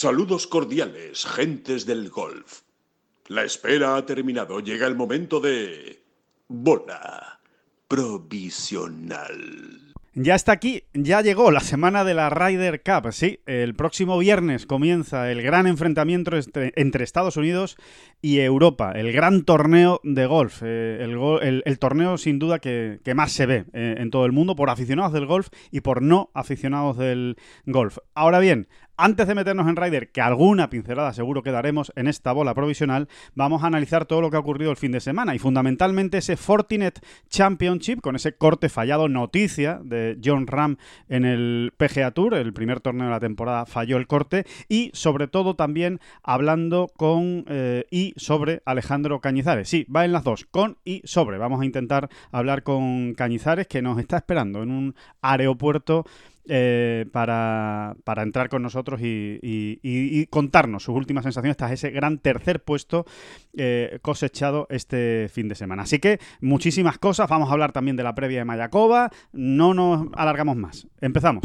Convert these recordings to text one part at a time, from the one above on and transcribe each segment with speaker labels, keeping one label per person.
Speaker 1: Saludos cordiales, gentes del golf. La espera ha terminado. Llega el momento de... Bola provisional.
Speaker 2: Ya está aquí, ya llegó la semana de la Ryder Cup, sí. El próximo viernes comienza el gran enfrentamiento entre, Estados Unidos y Europa, el gran torneo de golf, eh, el, torneo sin duda que, más se ve eh, en todo el mundo por aficionados del golf y por no aficionados del golf. Ahora bien, antes de meternos en Ryder, que alguna pincelada seguro que daremos en esta bola provisional, vamos a analizar todo lo que ha ocurrido el fin de semana y fundamentalmente ese Fortinet Championship con ese corte fallado noticia de John Ram en el PGA Tour, el primer torneo de la temporada falló el corte y sobre todo también hablando con eh, y sobre Alejandro Cañizares. Sí, va en las dos, con y sobre. Vamos a intentar hablar con Cañizares que nos está esperando en un aeropuerto eh, para, entrar con nosotros y, contarnos sus últimas sensaciones tras ese gran tercer puesto eh, cosechado este fin de semana. Así que muchísimas cosas, vamos a hablar también de la previa de Mayacoba, no nos alargamos más. Empezamos.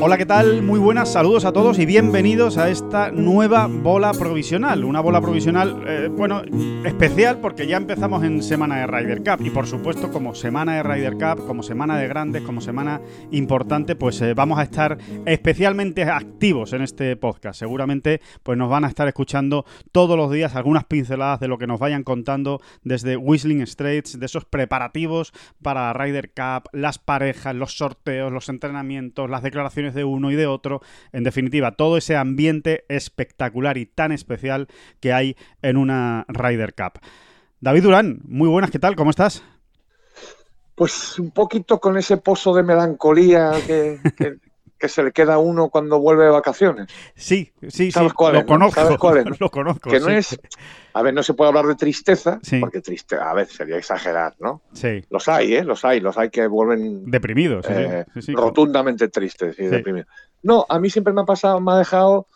Speaker 2: Hola, ¿qué tal? Muy buenas, saludos a todos y bienvenidos a esta nueva bola provisional. Una bola provisional, eh, bueno, especial porque ya empezamos en semana de Ryder Cup y por supuesto como semana de Ryder Cup, como semana de grandes, como semana importante, pues eh, vamos a estar especialmente activos en este podcast. Seguramente pues nos van a estar escuchando todos los días algunas pinceladas de lo que nos vayan contando desde Whistling Straits, de esos preparativos para Ryder Cup, las parejas, los sorteos, los entrenamientos, las declaraciones de uno y de otro. En definitiva, todo ese ambiente espectacular y tan especial que hay en una Ryder Cup. David Durán, muy buenas, ¿qué tal? ¿Cómo estás?
Speaker 3: Pues un poquito con ese pozo de melancolía que, que se le queda a uno cuando vuelve de vacaciones.
Speaker 2: Sí, sí, sí, lo conozco, lo conozco.
Speaker 3: Que no es, a ver, no se puede hablar de tristeza, porque triste, a ver, sería exagerar, ¿no?
Speaker 2: Sí.
Speaker 3: Los hay, ¿eh? Los hay, los hay que vuelven...
Speaker 2: Deprimidos,
Speaker 3: eh, rotundamente tristes y deprimidos. No, a mí siempre me ha pasado, me ha dejado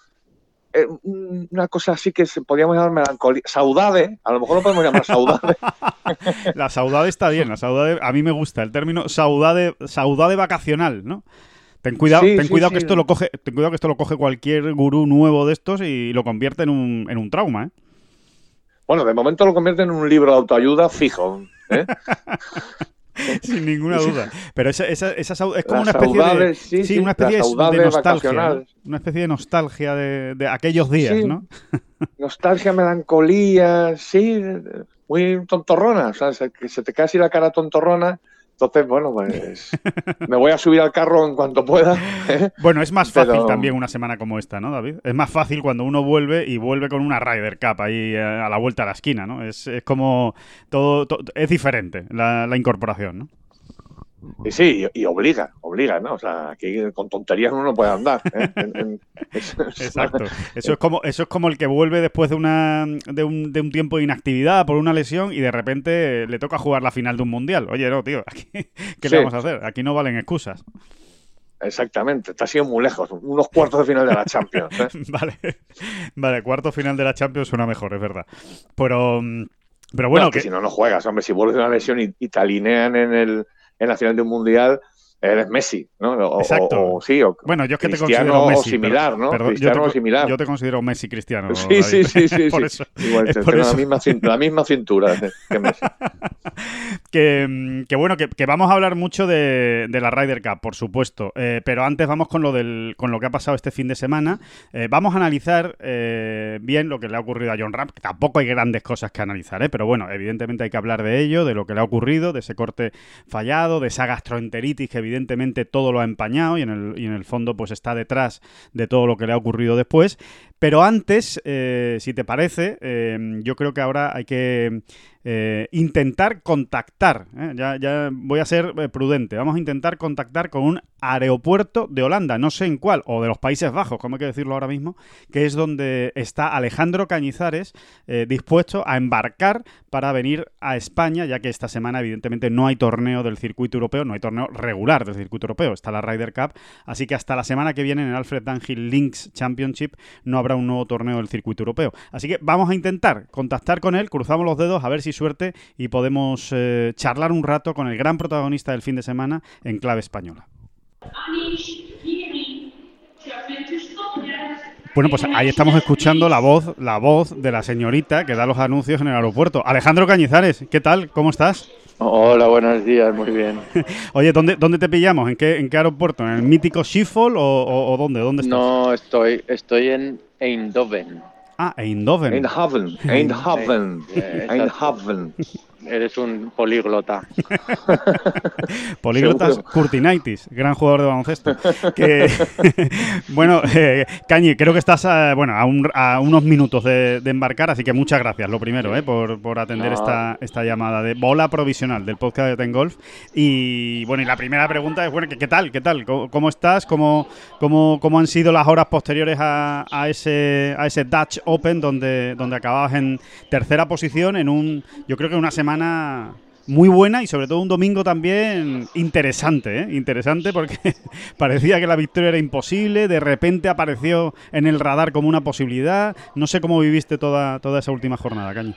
Speaker 3: eh, una cosa así que podríamos llamar melancolía, saudade, a lo mejor lo podemos llamar saudade.
Speaker 2: la saudade está bien, la saudade, a mí me gusta el término saudade, saudade vacacional, ¿no? Ten cuidado, ten cuidado que esto lo coge, ten cuidado que esto lo coge cualquier gurú nuevo de estos y lo convierte en un, en un trauma, ¿eh?
Speaker 3: Bueno, de momento lo convierte en un libro de autoayuda fijo. ¿eh?
Speaker 2: Sin ninguna duda. Pero esa, esa, esa es como una especie de, sí, una especie de nostalgia. Una especie de nostalgia de, de aquellos días, ¿no?
Speaker 3: nostalgia, melancolía, sí, muy tontorrona. O sea, que se te cae así la cara tontorrona entonces, bueno, pues me voy a subir al carro en cuanto pueda. ¿eh?
Speaker 2: Bueno, es más fácil también una semana como esta, ¿no, David? Es más fácil cuando uno vuelve y vuelve con una Ryder Cup ahí eh, a la vuelta a la esquina, ¿no? Es, es como todo, es diferente la, la incorporación, ¿no?
Speaker 3: Y sí, y, obliga, obliga, ¿no? O sea, aquí con tonterías uno no puede andar. ¿eh?
Speaker 2: Exacto. Eso es como, eso es como el que vuelve después de una de un, de un tiempo de inactividad por una lesión y de repente le toca jugar la final de un mundial. Oye, no, tío, aquí, ¿qué le vamos a hacer? Aquí no valen excusas.
Speaker 3: Exactamente, está siendo muy lejos, unos cuartos de final de la Champions. ¿eh?
Speaker 2: vale, vale, cuarto final de la Champions suena mejor, es verdad. Pero, pero bueno,
Speaker 3: que... si no, no juegas, hombre, si vuelves de una lesión y te alinean en el en la final de un mundial eres Messi, ¿no?
Speaker 2: Exacto.
Speaker 3: sí,
Speaker 2: bueno, yo es que te considero Messi.
Speaker 3: similar, ¿no? cristiano
Speaker 2: yo
Speaker 3: te, similar.
Speaker 2: Yo te considero Messi cristiano.
Speaker 3: Sí, sí, sí, sí. por Eso, Igual, es por eso. La, misma cintura, la misma cintura que Messi.
Speaker 2: que, que, bueno, que, que, vamos a hablar mucho de, de la Ryder Cup, por supuesto. Eh, pero antes vamos con lo, del, con lo que ha pasado este fin de semana. Eh, vamos a analizar eh, bien lo que le ha ocurrido a John Ram, que tampoco hay grandes cosas que analizar, ¿eh? pero bueno, evidentemente hay que hablar de ello, de lo que le ha ocurrido, de ese corte fallado, de esa gastroenteritis que evidentemente todo lo ha empañado y en el, y en el fondo pues está detrás de todo lo que le ha ocurrido después. Pero antes, eh, si te parece, eh, yo creo que ahora hay que eh, intentar contactar, ¿eh? ya, ya, voy a ser prudente, vamos a intentar contactar con un aeropuerto de Holanda, no sé en cuál, o de los Países Bajos, como hay que decirlo ahora mismo, que es donde está Alejandro Cañizares dispuesto a embarcar para venir a España, ya que esta semana evidentemente no hay torneo del circuito europeo, no hay torneo regular del circuito europeo, está la Ryder Cup, así que hasta la semana que viene en el Alfred Dunhill Links Championship no habrá un nuevo torneo del circuito europeo. Así que vamos a intentar contactar con él, cruzamos los dedos a ver si suerte y podemos eh, charlar un rato con el gran protagonista del fin de semana en clave española. Bueno, pues ahí estamos escuchando la voz, la voz de la señorita que da los anuncios en el aeropuerto. Alejandro Cañizares, ¿qué tal? ¿Cómo estás?
Speaker 4: Hola, buenos días, muy bien.
Speaker 2: Oye, ¿dónde, ¿dónde te pillamos? ¿En qué, en qué aeropuerto? ¿En el mítico Schiphol o, o, dónde? ¿Dónde estás?
Speaker 4: No, estoy, estoy en Eindhoven.
Speaker 2: Ah, Eindhoven.
Speaker 3: Eindhoven. Eindhoven. Eindhoven.
Speaker 4: Eres un políglota.
Speaker 2: Políglotas Curtinaitis, gran jugador de baloncesto. Que, bueno, eh, Cañi, creo que estás a, bueno, a, un, a unos minutos de, de, embarcar, así que muchas gracias, lo primero, eh, por, por atender no. esta, esta llamada de bola provisional del podcast de Ten Golf. Y bueno, y la primera pregunta es, bueno, ¿qué, qué tal? ¿Qué tal? ¿Cómo, cómo estás? ¿Cómo, cómo, ¿Cómo, han sido las horas posteriores a, a, ese, a ese Dutch Open donde, donde acababas en tercera posición en un, yo creo que una semana muy buena y sobre todo un domingo también interesante, ¿eh? interesante porque parecía que la victoria era imposible, de repente apareció en el radar como una posibilidad. No sé cómo viviste toda, toda esa última jornada, Caño.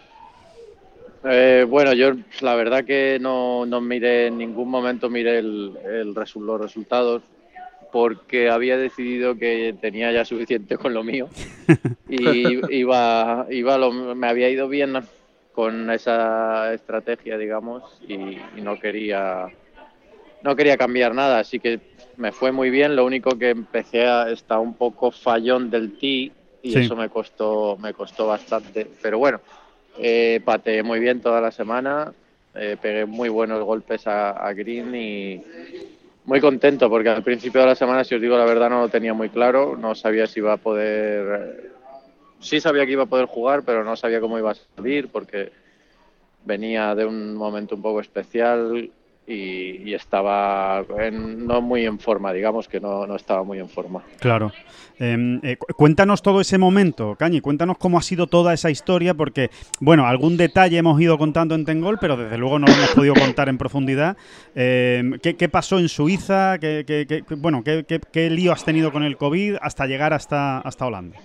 Speaker 4: Eh, bueno, yo la verdad que no, no miré en ningún momento miré el, el resu los resultados porque había decidido que tenía ya suficiente con lo mío y iba, iba lo, me había ido bien con esa estrategia, digamos, y, y, no quería no quería cambiar nada, así que me fue muy bien. Lo único que empecé a estar un poco fallón del tee y sí. eso me costó me costó bastante, pero bueno, eh, pateé muy bien toda la semana, eh, pegué muy buenos golpes a, a green y muy contento porque al principio de la semana, si os digo la verdad, no lo tenía muy claro, no sabía si iba a poder sí sabía que iba a poder jugar, pero no sabía cómo iba a salir porque venía de un momento un poco especial y, estaba en, no muy en forma, digamos que no, no estaba muy en forma.
Speaker 2: Claro. Eh, eh, cuéntanos todo ese momento, Cañi, cuéntanos cómo ha sido toda esa historia, porque, bueno, algún detalle hemos ido contando en Tengol, pero desde luego no lo hemos podido contar en profundidad. Eh, ¿qué, ¿qué, pasó en Suiza? ¿Qué, qué bueno, ¿qué, lío has tenido con el COVID hasta llegar hasta, hasta Holanda?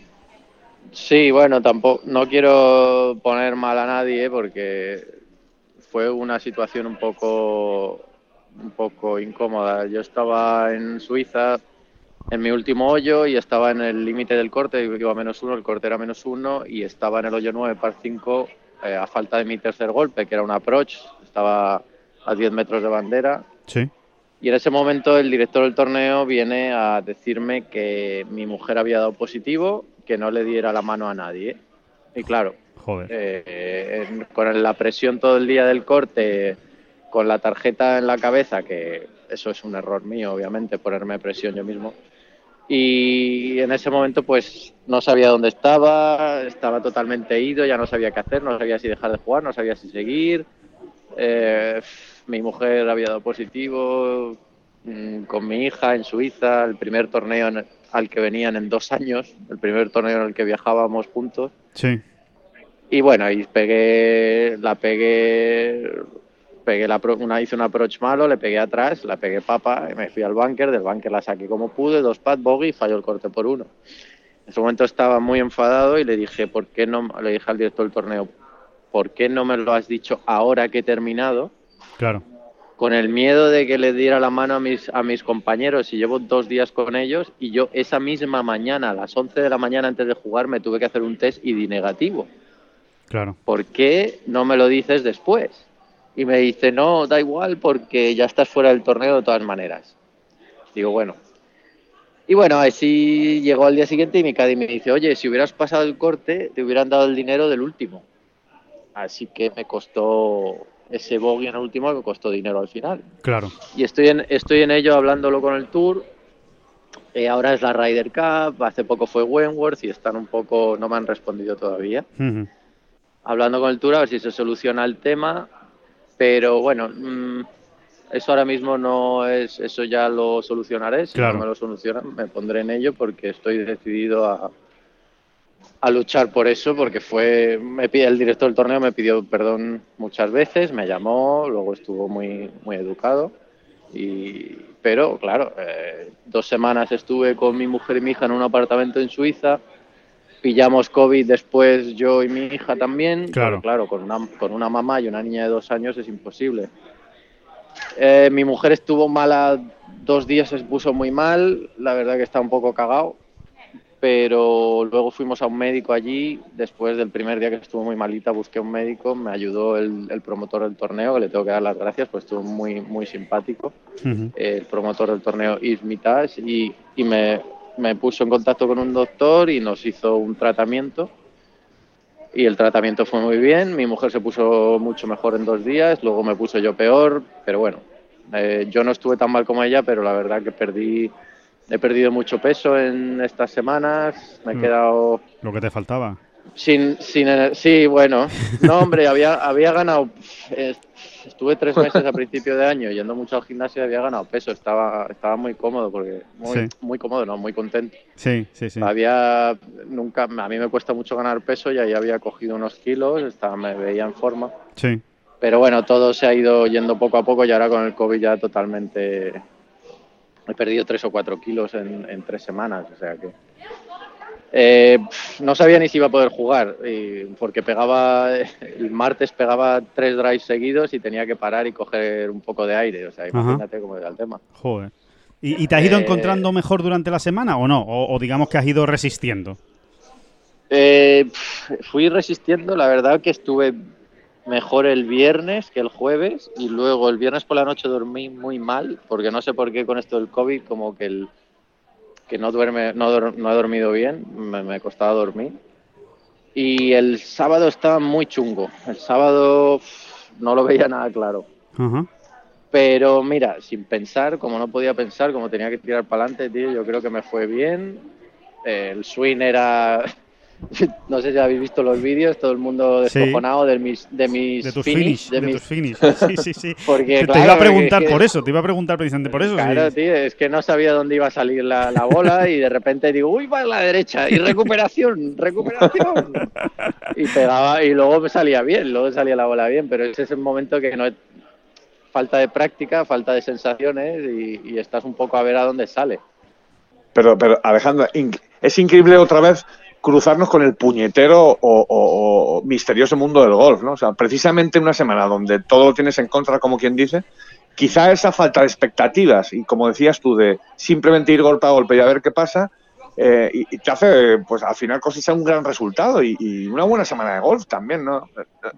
Speaker 4: Sí, bueno, tampoco no quiero poner mal a nadie porque fue una situación un poco un poco incómoda. Yo estaba en Suiza en mi último hoyo y estaba en el límite del corte, iba a menos uno, el corte era menos uno y estaba en el hoyo 9 par 5 eh, a falta de mi tercer golpe, que era un approach, estaba a 10 metros de bandera.
Speaker 2: Sí.
Speaker 4: Y en ese momento el director del torneo viene a decirme que mi mujer había dado positivo, que no le diera la mano a nadie. Y claro,
Speaker 2: Joder.
Speaker 4: Eh, con la presión todo el día del corte, con la tarjeta en la cabeza, que eso es un error mío, obviamente, ponerme presión yo mismo. Y en ese momento, pues no sabía dónde estaba, estaba totalmente ido, ya no sabía qué hacer, no sabía si dejar de jugar, no sabía si seguir. Eh, mi mujer había dado positivo mmm, con mi hija en Suiza, el primer torneo en, al que venían en dos años, el primer torneo en el que viajábamos juntos.
Speaker 2: Sí.
Speaker 4: Y bueno, y pegué, la pegué, pegué la, una, hice un approach malo, le pegué atrás, la pegué papa, y me fui al bunker, del bunker la saqué como pude, dos pad, bogey, falló el corte por uno. En ese momento estaba muy enfadado y le dije, ¿por qué no, le dije al director del torneo, ¿por qué no me lo has dicho ahora que he terminado?
Speaker 2: Claro.
Speaker 4: Con el miedo de que le diera la mano a mis, a mis compañeros y llevo dos días con ellos y yo esa misma mañana, a las 11 de la mañana antes de jugar, me tuve que hacer un test y di negativo.
Speaker 2: Claro.
Speaker 4: ¿Por qué no me lo dices después? Y me dice, no, da igual porque ya estás fuera del torneo de todas maneras. Digo, bueno. Y bueno, así llegó al día siguiente y mi caddy me dice, oye, si hubieras pasado el corte, te hubieran dado el dinero del último. Así que me costó ese bogey en el último, me costó dinero al final.
Speaker 2: Claro.
Speaker 4: Y estoy en, estoy en ello hablándolo con el tour. Eh, ahora es la Ryder Cup, hace poco fue Wentworth y están un poco, no me han respondido todavía. Hablando con el Tour a ver si se soluciona el tema, pero bueno, mm, eso ahora mismo no es, eso ya lo solucionaré, si
Speaker 2: Claro.
Speaker 4: no me lo solucionan me pondré en ello porque estoy decidido a, a luchar por eso, porque fue, me pide, el director del torneo me pidió perdón muchas veces, me llamó, luego estuvo muy, muy educado. Y, pero claro, eh, dos semanas estuve con mi mujer y mi hija en un apartamento en Suiza. Pillamos COVID después yo y mi hija también.
Speaker 2: Claro.
Speaker 4: claro, con una, con una mamá y una niña de dos años es imposible. Eh, mi mujer estuvo mala dos días, se puso muy mal. La verdad que está un poco cagado. Pero luego fuimos a un médico allí. Después del primer día que estuvo muy malita, busqué un médico. Me ayudó el, el promotor del torneo, que le tengo que dar las gracias, pues estuvo muy, muy simpático el promotor del torneo Yves Mitage y, y me, me puso en contacto con un doctor y nos hizo un tratamiento y el tratamiento fue muy bien, mi mujer se puso mucho mejor en dos días, luego me puse yo peor, pero bueno, eh, yo no estuve tan mal como ella, pero la verdad que perdí, he perdido mucho peso en estas semanas, me he
Speaker 2: Mm.
Speaker 4: quedado
Speaker 2: Lo que te faltaba.
Speaker 4: sin, sin sí, bueno, no hombre, había, había ganado, estuve tres meses a principio de año yendo mucho al gimnasio y había ganado peso, estaba, estaba muy cómodo, porque muy,
Speaker 2: Sí.
Speaker 4: muy cómodo, no, muy contento.
Speaker 2: Sí, sí, sí.
Speaker 4: Había, nunca, a mí me cuesta mucho ganar peso y ahí había cogido unos kilos, estaba, me veía en forma.
Speaker 2: Sí.
Speaker 4: Pero bueno, todo se ha ido yendo poco a poco y ahora con el COVID ya totalmente... He perdido tres o cuatro kilos en, en tres semanas, o sea que... Eh, no sabía ni si iba a poder jugar, y- porque pegaba... El martes pegaba tres drives seguidos y tenía que parar y coger un poco de aire, o sea,
Speaker 2: Ajá.
Speaker 4: imagínate cómo era el tema.
Speaker 2: Joder. ¿Y, y te has ido
Speaker 4: Eh,
Speaker 2: encontrando mejor durante la semana o no? O, o digamos que has ido resistiendo.
Speaker 4: Eh, fui resistiendo, la verdad que estuve mejor el viernes que el jueves y luego el viernes por la noche dormí muy mal porque no sé por qué con esto del COVID como que el que no duerme no, no he dormido bien, me, me costaba dormir. Y el sábado estaba muy chungo. El sábado no lo veía nada claro. Pero mira, sin pensar, como no podía pensar, como tenía que tirar para adelante, tío, yo creo que me fue bien. Eh, el swing era. No sé si habéis visto los vídeos, todo el mundo
Speaker 2: Sí.
Speaker 4: descojonado de mis, de mis
Speaker 2: De tus
Speaker 4: finish,
Speaker 2: finish. De,
Speaker 4: mis-
Speaker 2: tus finish. Sí, sí, sí.
Speaker 4: Porque,
Speaker 2: te, iba a preguntar
Speaker 4: es que-
Speaker 2: por eso, te iba a preguntar precisamente por eso.
Speaker 4: Claro,
Speaker 2: sí.
Speaker 4: tío, es que no sabía dónde iba a salir la, la bola y de repente digo, uy, va a la derecha y recuperación, recuperación. Y pegaba y luego me salía bien, luego salía la bola bien, pero ese es el momento que no falta de práctica, falta de sensaciones y, y estás un poco a ver a dónde sale.
Speaker 3: Pero, pero Alejandro, inc- es increíble otra vez cruzarnos con el puñetero o, o- o misterioso mundo del golf, ¿no? O sea, precisamente una semana donde todo lo tienes en contra, como quien dice, quizá esa falta de expectativas y como decías tú, de simplemente ir golpe a golpe y a ver qué pasa, eh, y, y te hace, pues al final cosechar un gran resultado y, y una buena semana de golf también, ¿no?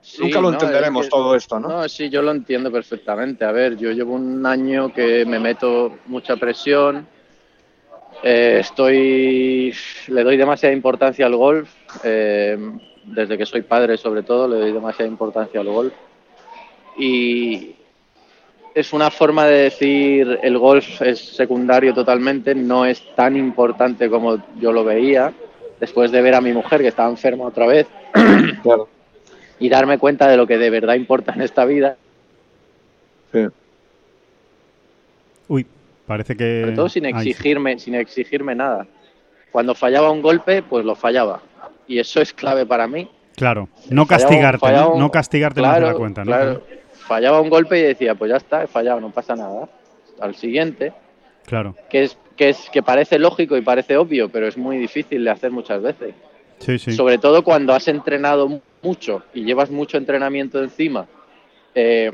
Speaker 4: Sí,
Speaker 3: Nunca lo
Speaker 4: no,
Speaker 3: entenderemos
Speaker 4: es que-
Speaker 3: todo esto, ¿no?
Speaker 4: No, sí, yo lo entiendo perfectamente. A ver, yo llevo un año que me meto mucha presión. Eh, estoy, le doy demasiada importancia al golf. eh, desde que soy padre, sobre todo, le doy demasiada importancia al golf. Y es una forma de decir el golf es secundario totalmente, no es tan importante como yo lo veía. Después de ver a mi mujer que estaba enferma otra vez,
Speaker 3: Claro.
Speaker 4: y darme cuenta de lo que de verdad importa en esta vida,
Speaker 3: Sí.
Speaker 2: Parece que.
Speaker 4: sobre todo sin
Speaker 2: Ay,
Speaker 4: exigirme, sin exigirme nada. Cuando fallaba un golpe, pues lo fallaba. Y eso es clave para mí.
Speaker 2: Claro, no
Speaker 4: Fallaba-
Speaker 2: castigarte, ¿no?
Speaker 4: fallaba-
Speaker 2: no castigarte más de
Speaker 4: claro,
Speaker 2: la cuenta, ¿no?
Speaker 4: claro. Fallaba un golpe y decía, pues ya está, he fallado, no pasa nada. Al siguiente,
Speaker 2: Claro,
Speaker 4: que es que es que parece lógico y parece obvio, pero es muy difícil de hacer muchas veces.
Speaker 2: sí, sí.
Speaker 4: Sobre todo cuando has entrenado mu- mucho y llevas mucho entrenamiento encima, eh,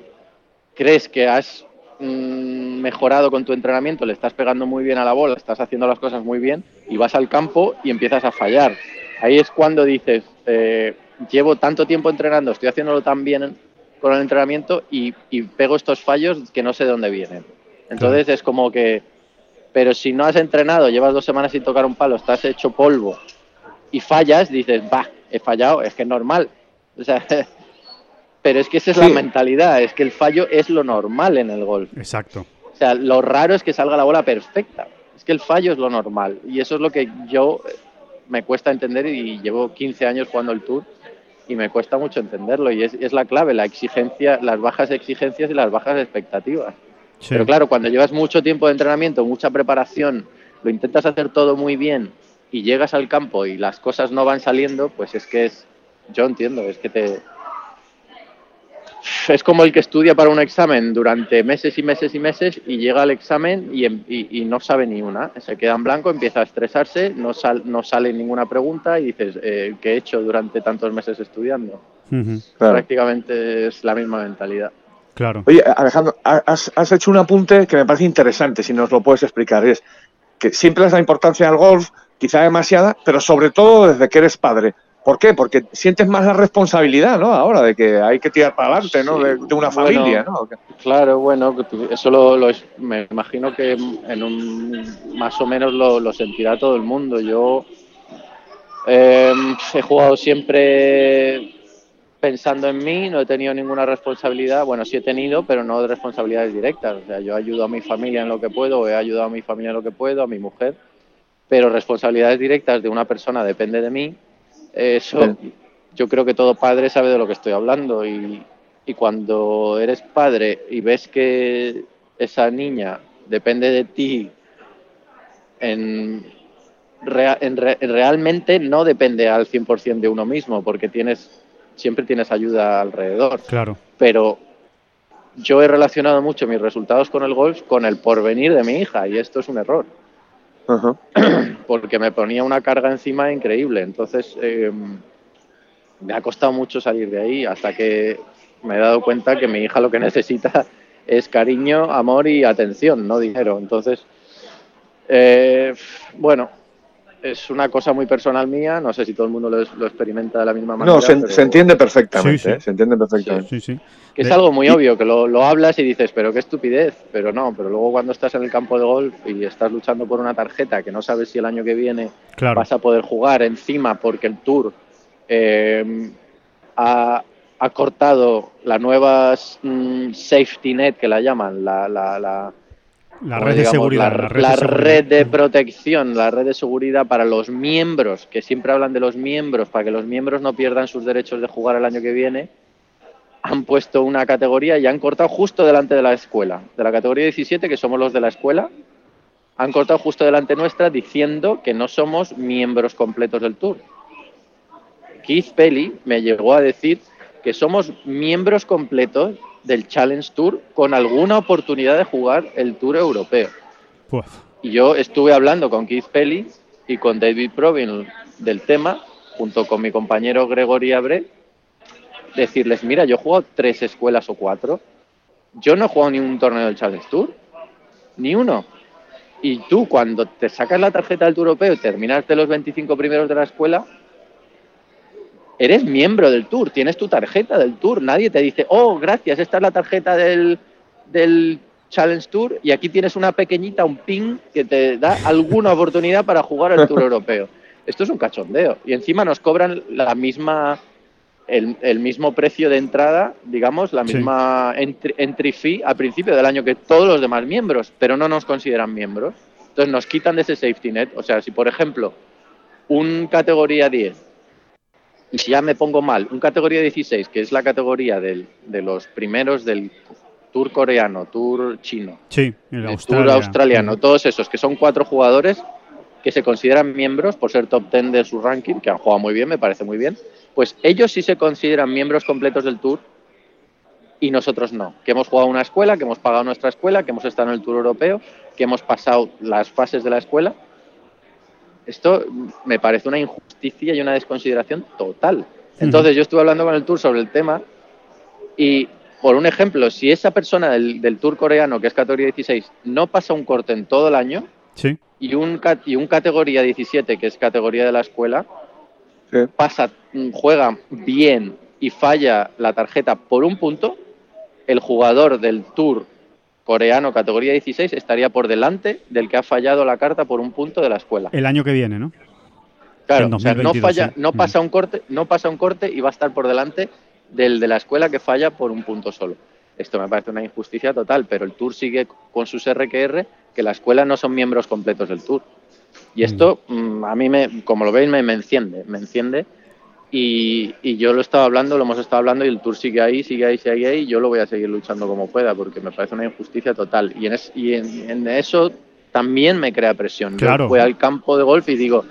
Speaker 4: crees que has mejorado con tu entrenamiento, le estás pegando muy bien a la bola, estás haciendo las cosas muy bien y vas al campo y empiezas a fallar. Ahí es cuando dices, eh, llevo tanto tiempo entrenando, estoy haciéndolo tan bien con el entrenamiento y, y pego estos fallos que no sé de dónde vienen. Entonces es como que, pero si no has entrenado, llevas dos semanas sin tocar un palo, estás hecho polvo y fallas, dices, va, he fallado, es que es normal. O sea, pero es que esa es la mentalidad, es que el fallo es lo normal en el golf.
Speaker 2: Exacto.
Speaker 4: O sea, lo raro es que salga la bola perfecta. Es que el fallo es lo normal y eso es lo que yo eh, me cuesta entender y llevo 15 años jugando el Tour y me cuesta mucho entenderlo y es, es la clave, la exigencia, las bajas exigencias y las bajas expectativas.
Speaker 2: Sí.
Speaker 4: Pero claro, cuando llevas mucho tiempo de entrenamiento, mucha preparación, lo intentas hacer todo muy bien y llegas al campo y las cosas no van saliendo, pues es que es, yo entiendo, es que te... Es como el que estudia para un examen durante meses y meses y meses y llega al examen y, em- y- y no sabe ni una. Se queda en blanco, empieza a estresarse, no, sal- no sale ninguna pregunta y dices, eh, ¿qué he hecho durante tantos meses estudiando?
Speaker 3: Claro.
Speaker 4: Prácticamente es la misma mentalidad.
Speaker 2: Claro.
Speaker 3: Oye, Alejandro, ha- has, has hecho un apunte que me parece interesante, si nos lo puedes explicar. Es que siempre es la importancia del golf, quizá demasiada, pero sobre todo desde que eres padre. ¿Por qué? Porque sientes más la responsabilidad, ¿no? Ahora de que hay que tirar para adelante, ¿no?
Speaker 4: Sí,
Speaker 3: De, de una
Speaker 4: bueno.
Speaker 3: familia, ¿no?
Speaker 4: Claro, bueno, eso lo, lo es- me imagino que en un más o menos lo, lo sentirá todo el mundo. Yo eh, he jugado siempre pensando en mí, no he tenido ninguna responsabilidad. Bueno, sí he tenido, pero no de responsabilidades directas. O sea, yo ayudo a mi familia en lo que puedo, he ayudado a mi familia en lo que puedo, a mi mujer, pero responsabilidades directas de una persona depende de mí. Eso yo creo que todo padre sabe de lo que estoy hablando y, y cuando eres padre y ves que esa niña depende de ti en, rea- en re- realmente no depende al 100% de uno mismo porque tienes siempre tienes ayuda alrededor.
Speaker 2: Claro.
Speaker 4: pero yo he relacionado mucho mis resultados con el golf con el porvenir de mi hija y esto es un error Porque me ponía una carga encima increíble. Entonces, eh, me ha costado mucho salir de ahí hasta que me he dado cuenta que mi hija lo que necesita es cariño, amor y atención, no dinero. Entonces, eh, bueno, es una cosa muy personal mía. No sé si todo el mundo lo, lo experimenta de la misma manera.
Speaker 3: No, se,
Speaker 4: pero-
Speaker 3: se entiende perfectamente,
Speaker 2: Sí, sí.
Speaker 3: ¿eh? se entiende perfectamente.
Speaker 2: Sí, sí.
Speaker 4: que es algo muy obvio, que lo, lo hablas y dices, pero qué estupidez, pero no, pero luego cuando estás en el campo de golf y estás luchando por una tarjeta que no sabes si el año que viene
Speaker 2: Claro.
Speaker 4: vas a poder jugar encima porque el Tour eh, ha, ha cortado la nueva mm, safety net que la llaman, la, la, la,
Speaker 2: La red de seguridad.
Speaker 4: la,
Speaker 2: La, red, de
Speaker 4: la
Speaker 2: seguridad.
Speaker 4: red de protección, la red de seguridad para los miembros, que siempre hablan de los miembros, para que los miembros no pierdan sus derechos de jugar el año que viene, han puesto una categoría y han cortado justo delante de la escuela, de la categoría 17, que somos los de la escuela, han cortado justo delante nuestra diciendo que no somos miembros completos del Tour. Keith Pelly me llegó a decir que somos miembros completos del Challenge Tour con alguna oportunidad de jugar el Tour europeo.
Speaker 2: Puf.
Speaker 4: Y yo estuve hablando con Keith Pelly y con David Provin del tema, junto con mi compañero Gregory Abre, decirles, mira, yo he jugado tres escuelas o cuatro, yo no he jugado ni un torneo del Challenge Tour, ni uno. Y tú cuando te sacas la tarjeta del Tour Europeo y terminas de los 25 primeros de la escuela, eres miembro del Tour, tienes tu tarjeta del Tour, nadie te dice, oh, gracias, esta es la tarjeta del, del Challenge Tour y aquí tienes una pequeñita, un ping que te da alguna oportunidad para jugar al Tour Europeo. Esto es un cachondeo. Y encima nos cobran la misma, el, el mismo precio de entrada, digamos, la
Speaker 2: Sí.
Speaker 4: misma entry, entry fee al principio del año que todos los demás miembros, pero no nos consideran miembros. Entonces nos quitan de ese safety net. O sea, si por ejemplo un categoría 10 y si ya me pongo mal, un categoría 16, que es la categoría del, de los primeros del Tour coreano, Tour chino,
Speaker 2: Sí, el.
Speaker 4: Tour australiano, todos esos, que son cuatro jugadores que se consideran miembros por ser top 10 de su ranking, que han jugado muy bien, me parece muy bien, pues ellos sí se consideran miembros completos del Tour y nosotros no, que hemos jugado una escuela, que hemos pagado nuestra escuela, que hemos estado en el Tour europeo, que hemos pasado las fases de la escuela. Esto me parece una injusticia y una desconsideración total. Entonces yo estuve hablando con el Tour sobre el tema y, por un ejemplo, si esa persona del, del Tour coreano, que es categoría 16, no pasa un corte en todo el año
Speaker 2: Sí,
Speaker 4: y un, y un categoría 17, que es categoría de la escuela,
Speaker 3: Sí.
Speaker 4: pasa, mm, juega bien y falla la tarjeta por un punto, el jugador del Tour coreano categoría 16 estaría por delante del que ha fallado la carta por un punto de la escuela.
Speaker 2: el año que viene, ¿no?
Speaker 4: Claro, o sea, no
Speaker 2: 2022,
Speaker 4: falla,
Speaker 2: sí.
Speaker 4: no
Speaker 2: Mm.
Speaker 4: pasa un corte, no pasa un corte y va a estar por delante del de la escuela que falla por un punto solo. Esto me parece una injusticia total, pero el Tour sigue con sus RQR que la escuela no son miembros completos del tour. Y esto mm, a mí, me, como lo veis, me, me enciende, me enciende. Y, y yo lo estaba hablando, lo hemos estado hablando y el tour sigue ahí, sigue ahí, sigue ahí. Y yo lo voy a seguir luchando como pueda porque me parece una injusticia total. Y en, es- y en, en eso también me crea presión.
Speaker 2: Claro.
Speaker 4: Yo voy al campo de golf y digo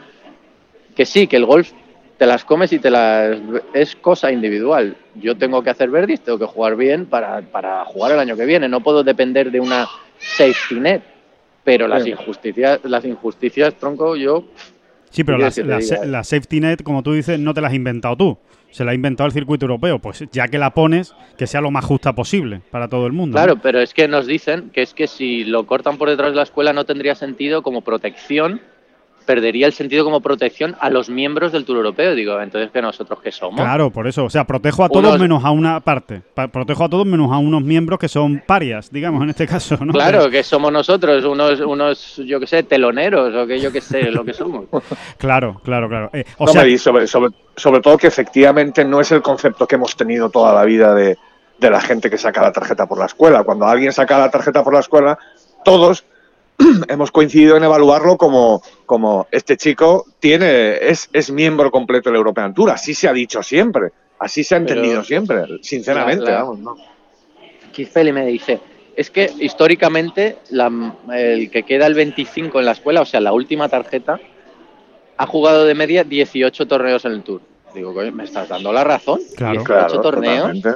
Speaker 4: que sí, que el golf te las comes y te las es cosa individual. Yo tengo que hacer verdis, tengo que jugar bien para, para jugar el año que viene. No puedo depender de una safety net. Pero las injusticias, las injusticias, tronco, yo
Speaker 2: Sí, pero
Speaker 4: ¿Qué
Speaker 2: la, safety net, como tú dices, no te la has inventado tú. Se la ha inventado el circuito europeo. Pues ya que la pones, que sea lo más justa posible para todo el mundo. ¿no?
Speaker 4: Claro, pero es que nos dicen que es que si lo cortan por detrás de la escuela no tendría sentido como protección, perdería el sentido como protección a los miembros del Tour Europeo. Digo, entonces que nosotros qué somos.
Speaker 2: Claro, por eso. O sea, protejo a todos
Speaker 4: Unos-
Speaker 2: menos a una parte. Pa- protejo a todos menos a unos miembros que son parias, digamos, en este caso, ¿no?
Speaker 4: Claro, que somos nosotros, unos, unos yo qué sé, teloneros o que yo qué sé, lo que somos.
Speaker 2: Claro, claro, claro. Eh, o
Speaker 3: No,
Speaker 2: sea,
Speaker 3: y sobre, sobre, sobre todo que efectivamente no es el concepto que hemos tenido toda la vida de, de la gente que saca la tarjeta por la escuela. Cuando alguien saca la tarjeta por la escuela, todos hemos coincidido en evaluarlo como, como este chico tiene es, es miembro completo del European Tour. Así se ha dicho siempre. Así se ha
Speaker 4: Pero-
Speaker 3: entendido siempre. Sinceramente,
Speaker 4: La- la-
Speaker 3: vamos, ¿no?
Speaker 4: Pelley me dice, es que históricamente la- el que queda el 25 en la escuela, o sea, la última tarjeta, ha jugado de media 18 torneos en el Tour. Digo, coño, me estás dando la razón.
Speaker 2: Claro.
Speaker 4: 18
Speaker 3: Claro,
Speaker 4: torneos
Speaker 3: totalmente.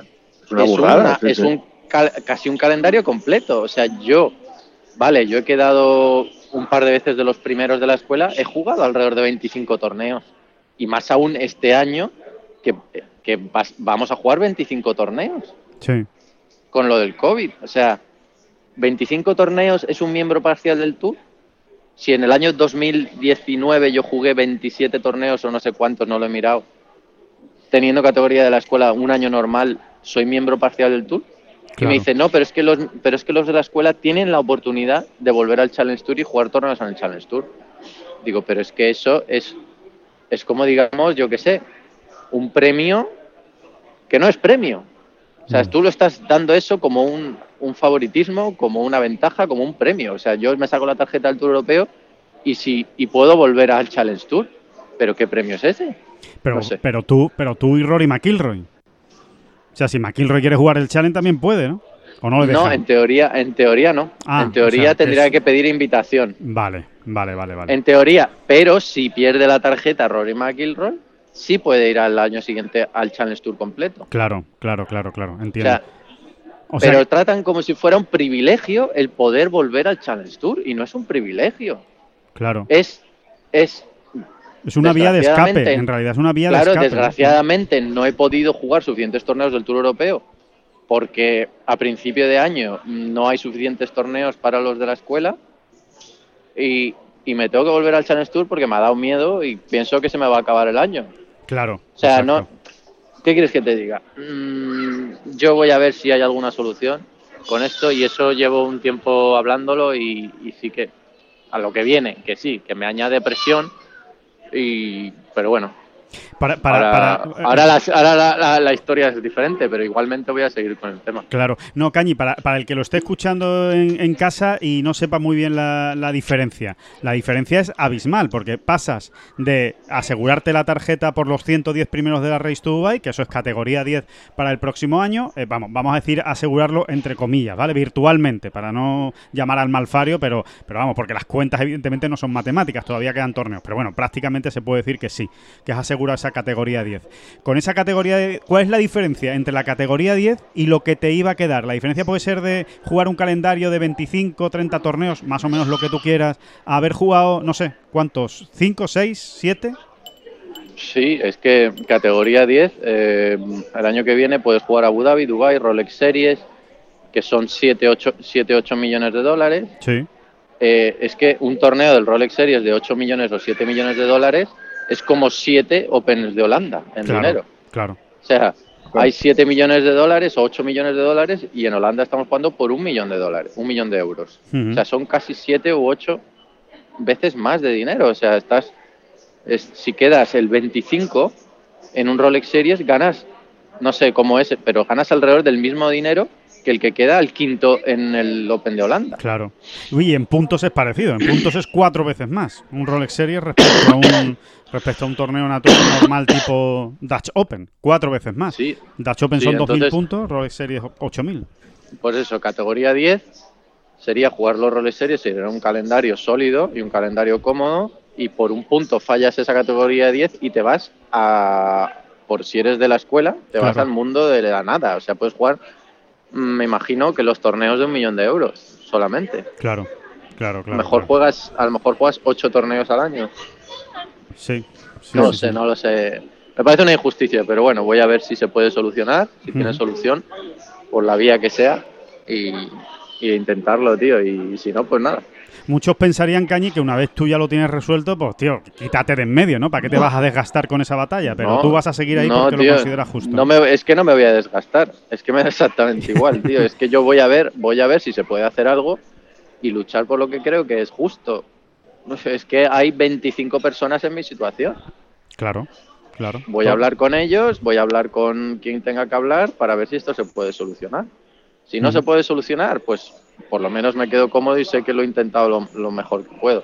Speaker 3: Es una
Speaker 4: es,
Speaker 3: burrada.
Speaker 4: una-
Speaker 3: sí,
Speaker 4: es
Speaker 3: sí.
Speaker 4: un cal- casi un calendario completo. O sea, yo, vale, yo he quedado un par de veces de los primeros de la escuela, he jugado alrededor de 25 torneos. Y más aún este año, que, que vas- vamos a jugar 25 torneos
Speaker 2: sí.
Speaker 4: con lo del COVID. O sea, 25 torneos es un miembro parcial del Tour. Si en el año 2019 yo jugué 27 torneos o no sé cuántos, no lo he mirado, teniendo categoría de la escuela un año normal, soy miembro parcial del Tour. Y me dice, no, pero es, que los, pero es que los de la escuela tienen la oportunidad de volver al Challenge Tour y jugar torneos en el Challenge Tour. Digo, pero es que eso es, es como, digamos, yo qué sé, un premio que no es premio. O sea,
Speaker 2: Mm.
Speaker 4: tú lo estás dando eso como un, un favoritismo, como una ventaja, como un premio. O sea, yo me saco la tarjeta del Tour Europeo y, si, y puedo volver al Challenge Tour. ¿Pero qué premio es ese?
Speaker 2: Pero,
Speaker 4: no sé.
Speaker 2: pero tú, pero tú y Rory McIlroy. O sea, si McIlroy quiere jugar el challenge también puede, ¿no? ¿O no le
Speaker 4: No, en teoría, en teoría no.
Speaker 2: Ah,
Speaker 4: en teoría
Speaker 2: o sea,
Speaker 4: tendría
Speaker 2: es-
Speaker 4: que pedir invitación.
Speaker 2: Vale, vale, vale, vale.
Speaker 4: En teoría, pero si pierde la tarjeta Rory McIlroy, sí puede ir al año siguiente al Challenge Tour completo.
Speaker 2: Claro, claro, claro, claro.
Speaker 4: O
Speaker 2: Entiendo.
Speaker 4: sea,
Speaker 2: O sea,
Speaker 4: pero tratan como si fuera un privilegio el poder volver al Challenge Tour y no es un privilegio.
Speaker 2: claro.
Speaker 4: Es, es
Speaker 2: Es una vía de escape. En realidad es una vía de
Speaker 4: claro,
Speaker 2: escape.
Speaker 4: desgraciadamente no he podido jugar suficientes torneos del Tour Europeo porque a principio de año no hay suficientes torneos para los de la escuela y, y me tengo que volver al Challenge Tour porque me ha dado miedo y pienso que se me va a acabar el año.
Speaker 2: Claro.
Speaker 4: O sea,
Speaker 2: exacto.
Speaker 4: no. ¿Qué quieres que te diga? Mm, yo voy a ver si hay alguna solución con esto y eso llevo un tiempo hablándolo y, y sí que a lo que viene, que sí, que me añade presión y pero bueno,
Speaker 2: Para, para,
Speaker 4: ahora,
Speaker 2: para- eh,
Speaker 4: ahora las- ahora la, la- la historia es diferente, pero igualmente voy a seguir con el tema.
Speaker 2: Claro. No, Cañi, para, para el que lo esté escuchando en, en casa y no sepa muy bien la, la diferencia. La diferencia es abismal, porque pasas de asegurarte la tarjeta por los 110 primeros de la Race to Dubai, que eso es categoría 10 para el próximo año, eh, vamos, vamos a decir asegurarlo entre comillas, ¿vale? Virtualmente, para no llamar al malfario, pero, pero vamos, porque las cuentas evidentemente no son matemáticas, todavía quedan torneos, pero bueno, prácticamente se puede decir que sí, que es asegurar esa categoría 10. Con esa categoría, ¿cuál es la diferencia entre la categoría 10 y lo que te iba a quedar? La diferencia puede ser de jugar un calendario de 25, 30 torneos, más o menos lo que tú quieras, a haber jugado, no sé, ¿cuántos? ¿5, 6, 7?
Speaker 4: Sí, es que categoría 10, eh, el año que viene puedes jugar Abu Dhabi, Dubai, Rolex Series, que son 7, 8, 7, 8 millones de dólares.
Speaker 2: Sí,
Speaker 4: Eh, es que un torneo del Rolex Series de 8 millones o 7 millones de dólares es como 7 Opens de Holanda en
Speaker 2: claro,
Speaker 4: dinero.
Speaker 2: claro.
Speaker 4: O sea, hay 7 millones de dólares o 8 millones de dólares y en Holanda estamos jugando por un millón de dólares, un millón de euros. O sea, son casi 7 u 8 veces más de dinero. O sea, estás, es- si quedas el 25 en un Rolex Series, ganas, no sé cómo es, pero ganas alrededor del mismo dinero que el que queda al quinto en el Open de Holanda.
Speaker 2: Claro. Uy, en puntos es parecido. En puntos es cuatro veces más un Rolex Series respecto a un, respecto a un torneo normal tipo Dutch Open. Cuatro veces más.
Speaker 4: Sí.
Speaker 2: Dutch Open
Speaker 4: Sí,
Speaker 2: son 2.000
Speaker 4: entonces-
Speaker 2: puntos, Rolex Series 8.000.
Speaker 4: Pues eso, categoría 10 sería jugar los Rolex Series, sería un calendario sólido y un calendario cómodo y por un punto fallas esa categoría 10 y te vas a, por si eres de la escuela, te vas al mundo de la nada. O sea, puedes jugar, me imagino que los torneos de un millón de euros solamente.
Speaker 2: Claro, claro, claro.
Speaker 4: mejor
Speaker 2: claro.
Speaker 4: juegas, a lo mejor juegas ocho torneos al año.
Speaker 2: Sí. sí,
Speaker 4: No lo sé,
Speaker 2: sí.
Speaker 4: no lo sé. Me parece una injusticia, pero bueno, voy a ver si se puede solucionar, si tiene
Speaker 2: Ujú.
Speaker 4: solución, por la vía que sea, y, y intentarlo, tío. Y si no, pues nada.
Speaker 2: Muchos pensarían, Cañi, que una vez tú ya lo tienes resuelto, pues tío, quítate de en medio, ¿no? ¿Para qué te vas a desgastar con esa batalla? Pero
Speaker 4: No,
Speaker 2: tú vas a seguir ahí
Speaker 4: no,
Speaker 2: porque
Speaker 4: tío,
Speaker 2: lo consideras justo.
Speaker 4: No me, es que no me voy a desgastar, es que me da exactamente igual, tío. Es que yo voy a ver, voy a ver si se puede hacer algo y luchar por lo que creo que es justo. No sé, es que hay 25 personas en mi situación.
Speaker 2: Claro, claro.
Speaker 4: Voy a hablar con ellos, voy a hablar con quien tenga que hablar para ver si esto se puede solucionar. Si no se puede solucionar, pues por lo menos me quedo cómodo y sé que lo he intentado lo, lo mejor que puedo.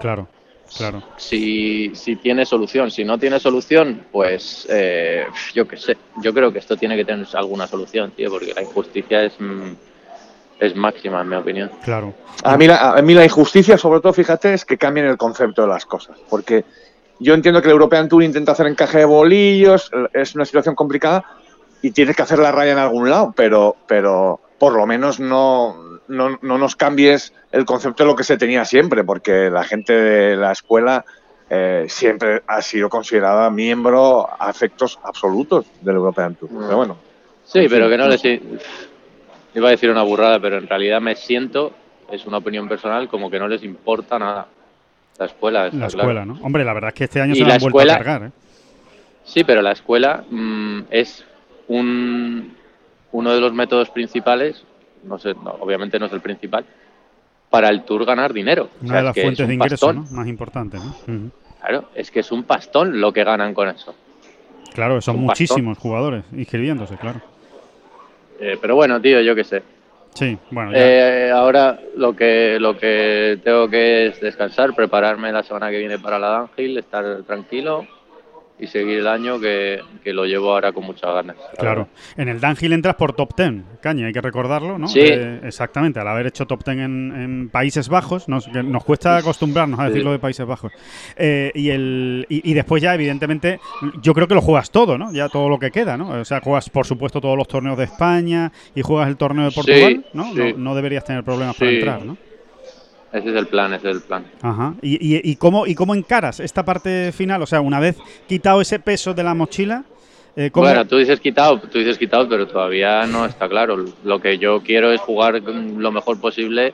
Speaker 2: Claro, claro.
Speaker 4: Si, si tiene solución, si no tiene solución, pues eh, yo qué sé. Yo creo que esto tiene que tener alguna solución, tío, porque la injusticia es, mm, es máxima, en mi opinión.
Speaker 2: Claro.
Speaker 3: A mí, la, a mí la injusticia, sobre todo, fíjate, es que cambien el concepto de las cosas. Porque yo entiendo que el European Tour intenta hacer encaje de bolillos, es una situación complicada y tienes que hacer la raya en algún lado, pero, pero por lo menos no, no, no nos cambies el concepto de lo que se tenía siempre, porque la gente de la escuela eh, siempre ha sido considerada miembro a efectos absolutos del European Tour. Pero bueno,
Speaker 4: Sí, pero que no les... Iba a decir una burrada, pero en realidad me siento, es una opinión personal, como que no les importa nada. La escuela, está
Speaker 2: La
Speaker 4: claro.
Speaker 2: escuela, ¿no? Hombre, la verdad es que este año
Speaker 4: Y
Speaker 2: se la han vuelto
Speaker 4: escuela-
Speaker 2: a cargar, ¿eh?
Speaker 4: Sí, pero la escuela mm, es un, uno de los métodos principales, no sé, no, obviamente no es el principal, para el tour ganar dinero. O
Speaker 2: Una
Speaker 4: sea,
Speaker 2: de las fuentes de ingreso. ¿no? más. Ujú.
Speaker 4: Claro, es que es un pastón lo que ganan con eso.
Speaker 2: Claro, son
Speaker 4: pastón.
Speaker 2: muchísimos jugadores inscribiéndose, claro.
Speaker 4: Eh, pero bueno, tío, yo qué sé.
Speaker 2: Sí, bueno, ya.
Speaker 4: Eh, ahora lo que lo que tengo que es descansar, prepararme la semana que viene para la Dunhill, estar tranquilo y seguir el año que, que lo llevo ahora con muchas ganas. la
Speaker 2: Claro. En el Dunhill entras por top 10, Caña, hay que recordarlo, ¿no?
Speaker 4: Sí.
Speaker 2: Eh, exactamente, al haber hecho top 10 en, en Países Bajos, nos, que nos cuesta acostumbrarnos a
Speaker 4: Sí.
Speaker 2: decirlo de Países Bajos. Eh, y, el, y, y después ya, evidentemente, yo creo que lo juegas todo, ¿no? Ya todo lo que queda, ¿no? O sea, juegas, por supuesto, todos los torneos de España y juegas el torneo de
Speaker 4: Sí,
Speaker 2: Portugal, ¿no?
Speaker 4: sí.
Speaker 2: No, no deberías tener problemas para entrar, ¿no?
Speaker 4: Ese es el plan, ese es el plan.
Speaker 2: Ajá. ¿Y, y, y cómo, ¿Y cómo encaras esta parte final? O sea, una vez quitado ese peso de la mochila, eh, ¿cómo-
Speaker 4: Bueno, tú dices quitado, tú dices quitado, pero todavía no está claro. Lo que yo quiero es jugar lo mejor posible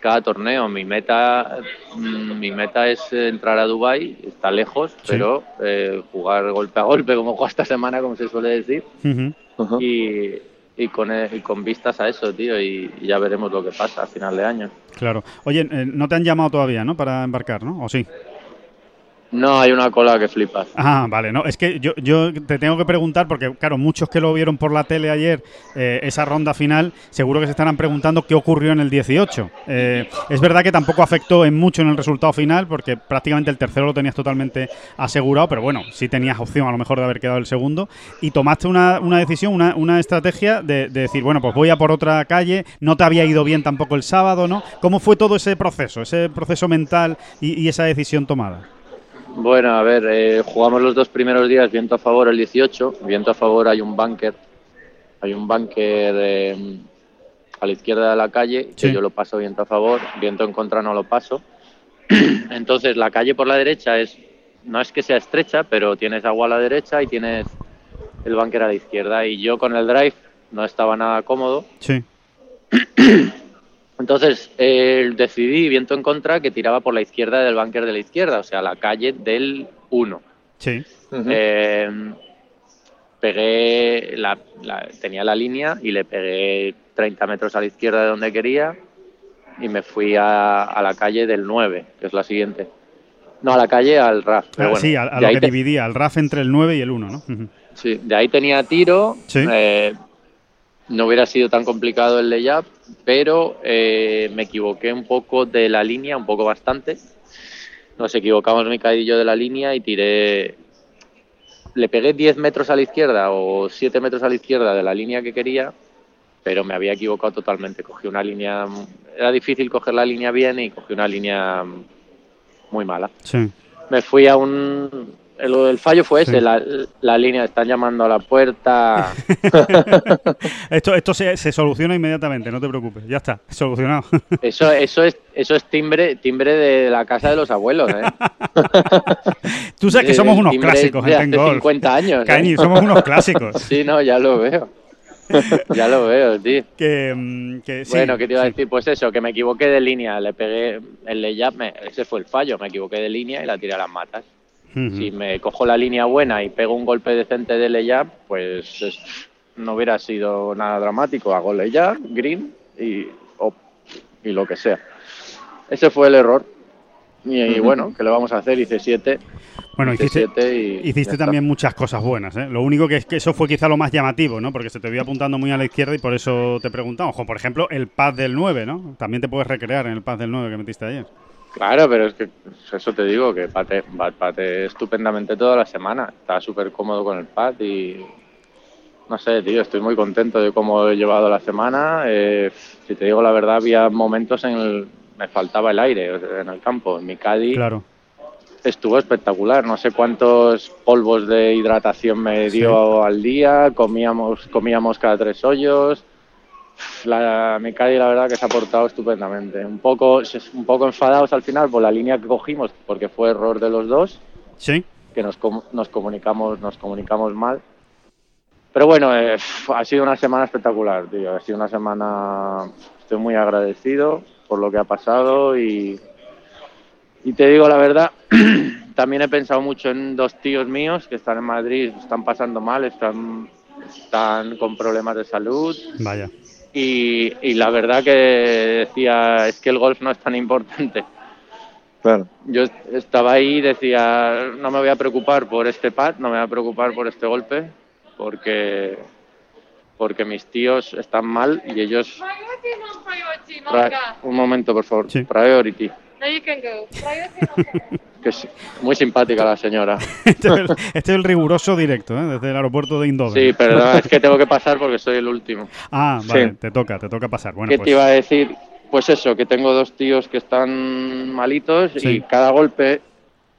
Speaker 4: cada torneo. Mi meta, mm, mi meta es entrar a Dubai, está lejos,
Speaker 2: Sí.
Speaker 4: pero eh, jugar golpe a golpe como juega esta semana, como se suele decir,
Speaker 2: Ujú.
Speaker 4: y, y con e- y con vistas a eso, tío, y, y ya veremos lo que pasa a final de año.
Speaker 2: Claro. Oye, eh, no te han llamado todavía, ¿no? Para embarcar, ¿no? ¿O sí?
Speaker 4: No, hay una cola que flipas.
Speaker 2: Ah, vale, no, es que yo, yo te tengo que preguntar, porque claro, muchos que lo vieron por la tele ayer, eh, esa ronda final, seguro que se estarán preguntando qué ocurrió en el 18. Eh, es verdad que tampoco afectó en mucho en el resultado final, porque prácticamente el tercero lo tenías totalmente asegurado, pero bueno, sí tenías opción a lo mejor de haber quedado el segundo, y tomaste una, una decisión, una, una estrategia de, de decir, bueno, pues voy a por otra calle, no te había ido bien tampoco el sábado, ¿no? ¿Cómo fue todo ese proceso, ese proceso mental y, y esa decisión tomada?
Speaker 4: Bueno, a ver, eh, jugamos los dos primeros días viento a favor el 18. Viento a favor hay un bunker. Hay un bunker eh, a la izquierda de la calle, que yo lo paso viento a favor. Viento en contra no lo paso. Entonces la calle por la derecha es no es que sea estrecha, pero tienes agua a la derecha y tienes el bunker a la izquierda. Y yo con el drive no estaba nada cómodo.
Speaker 2: Sí.
Speaker 4: Entonces eh, decidí, viento en contra, que tiraba por la izquierda del bunker de la izquierda, o sea, la calle del 1.
Speaker 2: Sí.
Speaker 4: Eh, pegué, la, la- tenía la línea y le pegué 30 metros a la izquierda de donde quería y me fui a, a la calle del 9, que es la siguiente. No, a la calle al RAF. pero
Speaker 2: Ah,
Speaker 4: bueno,
Speaker 2: sí, a, lo que
Speaker 4: te-
Speaker 2: dividía, el RAF entre el 9 y el 1, ¿no?
Speaker 4: Sí, de ahí tenía tiro.
Speaker 2: Sí.
Speaker 4: eh, no hubiera sido tan complicado el layup, pero eh, me equivoqué un poco de la línea, un poco bastante. Nos equivocamos mi cadillo de la línea y tiré. Le pegué 10 metros a la izquierda o 7 metros a la izquierda de la línea que quería, pero me había equivocado totalmente. Cogí una línea. Era difícil coger la línea bien y cogí una línea muy mala.
Speaker 2: Sí.
Speaker 4: Me fui a un, el, el fallo fue ese, la, la, línea, están llamando a la puerta.
Speaker 2: esto esto se, se, soluciona inmediatamente, no te preocupes, ya está, solucionado.
Speaker 4: eso, eso es, eso es timbre, timbre de la casa de los abuelos, ¿eh?
Speaker 2: Tú sabes que somos unos clásicos
Speaker 4: de
Speaker 2: en
Speaker 4: hace 50 años.
Speaker 2: Cañi,
Speaker 4: ¿eh?
Speaker 2: somos unos clásicos.
Speaker 4: sí, no, ya lo veo. ya lo veo, tío.
Speaker 2: Que, que sí,
Speaker 4: bueno, ¿qué te iba a
Speaker 2: sí.
Speaker 4: decir? Pues eso, que me equivoqué de línea, le pegué el layup, me, ese fue el fallo, me equivoqué de línea y la tiré a las matas.
Speaker 2: Uh -huh.
Speaker 4: Si me cojo la línea buena y pego un golpe decente de layup, pues es, no hubiera sido nada dramático. Hago layup, green y, oh, y lo que sea. Ese fue el error. Y, y, bueno, ¿qué le vamos a hacer? Hice 7.
Speaker 2: Bueno, hiciste, y hiciste también muchas cosas buenas. ¿eh? Lo único que es que eso fue quizá lo más llamativo, ¿no? Porque se te vio apuntando muy a la izquierda y por eso te preguntamos. Como por ejemplo, el pad del 9, ¿no? También te puedes recrear en el pad del 9 que metiste ayer.
Speaker 4: Claro, pero es que eso te digo, que pate, pate estupendamente toda la semana. Estaba súper cómodo con el pad y no sé, tío, estoy muy contento de cómo he llevado la semana. Eh, si te digo la verdad, había momentos en el me faltaba el aire en el campo. En mi Caddy
Speaker 2: claro.
Speaker 4: estuvo espectacular. No sé cuántos polvos de hidratación me dio sí. al día. Comíamos, comíamos cada tres hoyos. La, Caddy la verdad que se ha portado estupendamente. Un poco, un poco enfadados al final por la línea que cogimos, porque fue error de los dos.
Speaker 2: Sí.
Speaker 4: Que nos, nos comunicamos, nos comunicamos mal. Pero bueno, eh, ha sido una semana espectacular, tío. Ha sido una semana. Estoy muy agradecido por lo que ha pasado y, y te digo la verdad, también he pensado mucho en dos tíos míos que están en Madrid, están pasando mal, están, están con problemas de salud.
Speaker 2: Vaya.
Speaker 4: Y, y, la verdad que decía, es que el golf no es tan importante.
Speaker 3: Claro.
Speaker 4: Yo estaba ahí y decía, no me voy a preocupar por este pad, no me voy a preocupar por este golpe, porque porque mis tíos están mal y ellos... Un momento, por favor.
Speaker 2: Sí.
Speaker 4: Priority.
Speaker 5: No, you can go.
Speaker 4: Que es muy simpática la señora.
Speaker 2: este, es el, este es el riguroso directo, ¿eh? desde el aeropuerto de Indoven.
Speaker 4: Sí, perdón, es que tengo que pasar porque soy el último.
Speaker 2: Ah, vale,
Speaker 4: Sí.
Speaker 2: te toca, te toca pasar. Bueno,
Speaker 4: ¿Qué
Speaker 2: pues,
Speaker 4: te iba a decir? Pues eso, que tengo dos tíos que están malitos
Speaker 2: Sí.
Speaker 4: y cada golpe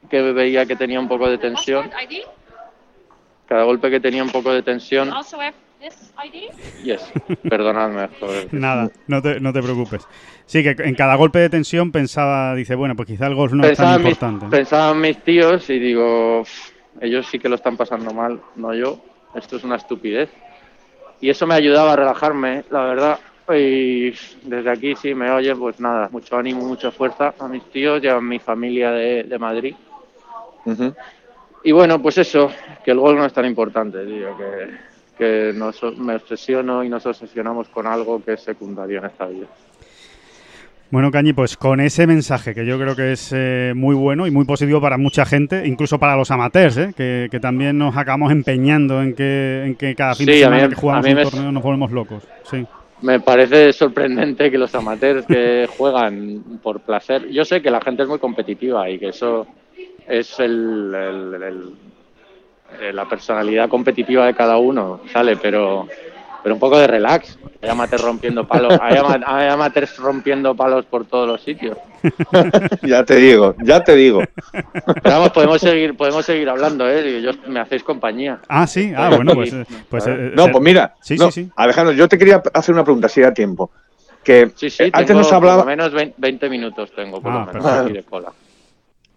Speaker 4: que veía que tenía un poco de tensión, cada golpe que tenía un poco de tensión, Yes, perdonadme, joder.
Speaker 2: Nada, no te, no te preocupes. Sí, que en cada golpe de tensión pensaba, dice, bueno, pues quizá el golf no es
Speaker 4: pensaba,
Speaker 2: tan
Speaker 4: en mis,
Speaker 2: importante. ¿no?
Speaker 4: pensaba en mis tíos y digo, "Uf, ellos sí que lo están pasando mal, no yo. Esto es una estupidez. Y eso me ayudaba a relajarme, la verdad. Y desde aquí, si me oyen, pues nada, mucho ánimo, mucha fuerza a mis tíos y a mi familia de, de Madrid.
Speaker 3: Ujú.
Speaker 4: Y bueno, pues eso, que el gol no es tan importante, tío, que, que nos, me obsesiono y nos obsesionamos con algo que es secundario en esta vida.
Speaker 2: Bueno, Cañi, pues con ese mensaje que yo creo que es eh, muy bueno y muy positivo para mucha gente, incluso para los amateurs, ¿eh? que, que también nos acabamos empeñando en que, en que cada fin
Speaker 4: Sí,
Speaker 2: de semana
Speaker 4: mí-
Speaker 2: que jugamos un
Speaker 4: me-
Speaker 2: torneo nos volvemos locos. Sí.
Speaker 4: Me parece sorprendente que los amateurs que juegan por placer, yo sé que la gente es muy competitiva y que eso es el, el- el- eh, la personalidad competitiva de cada uno, sale, pero, pero un poco de relax. Hay amateurs rompiendo palos, hay, ama- hay amateurs rompiendo palos por todos los sitios.
Speaker 3: Ya te digo, ya te digo.
Speaker 4: Pero vamos, podemos seguir, podemos seguir hablando, ¿eh? Y yo- me hacéis compañía.
Speaker 2: Ah, sí, ah, bueno, pues... pues eh,
Speaker 3: No,
Speaker 2: eh,
Speaker 3: pues mira,
Speaker 2: Sí,
Speaker 3: no,
Speaker 2: sí, sí.
Speaker 3: Alejandro, yo te quería hacer una pregunta si da tiempo. Que
Speaker 4: Sí, sí,
Speaker 3: antes
Speaker 4: tengo
Speaker 3: nos hablaba,
Speaker 4: por lo menos 20, 20 minutos tengo, por
Speaker 2: Ah,
Speaker 4: lo menos,
Speaker 2: perfecto.
Speaker 4: aquí de cola.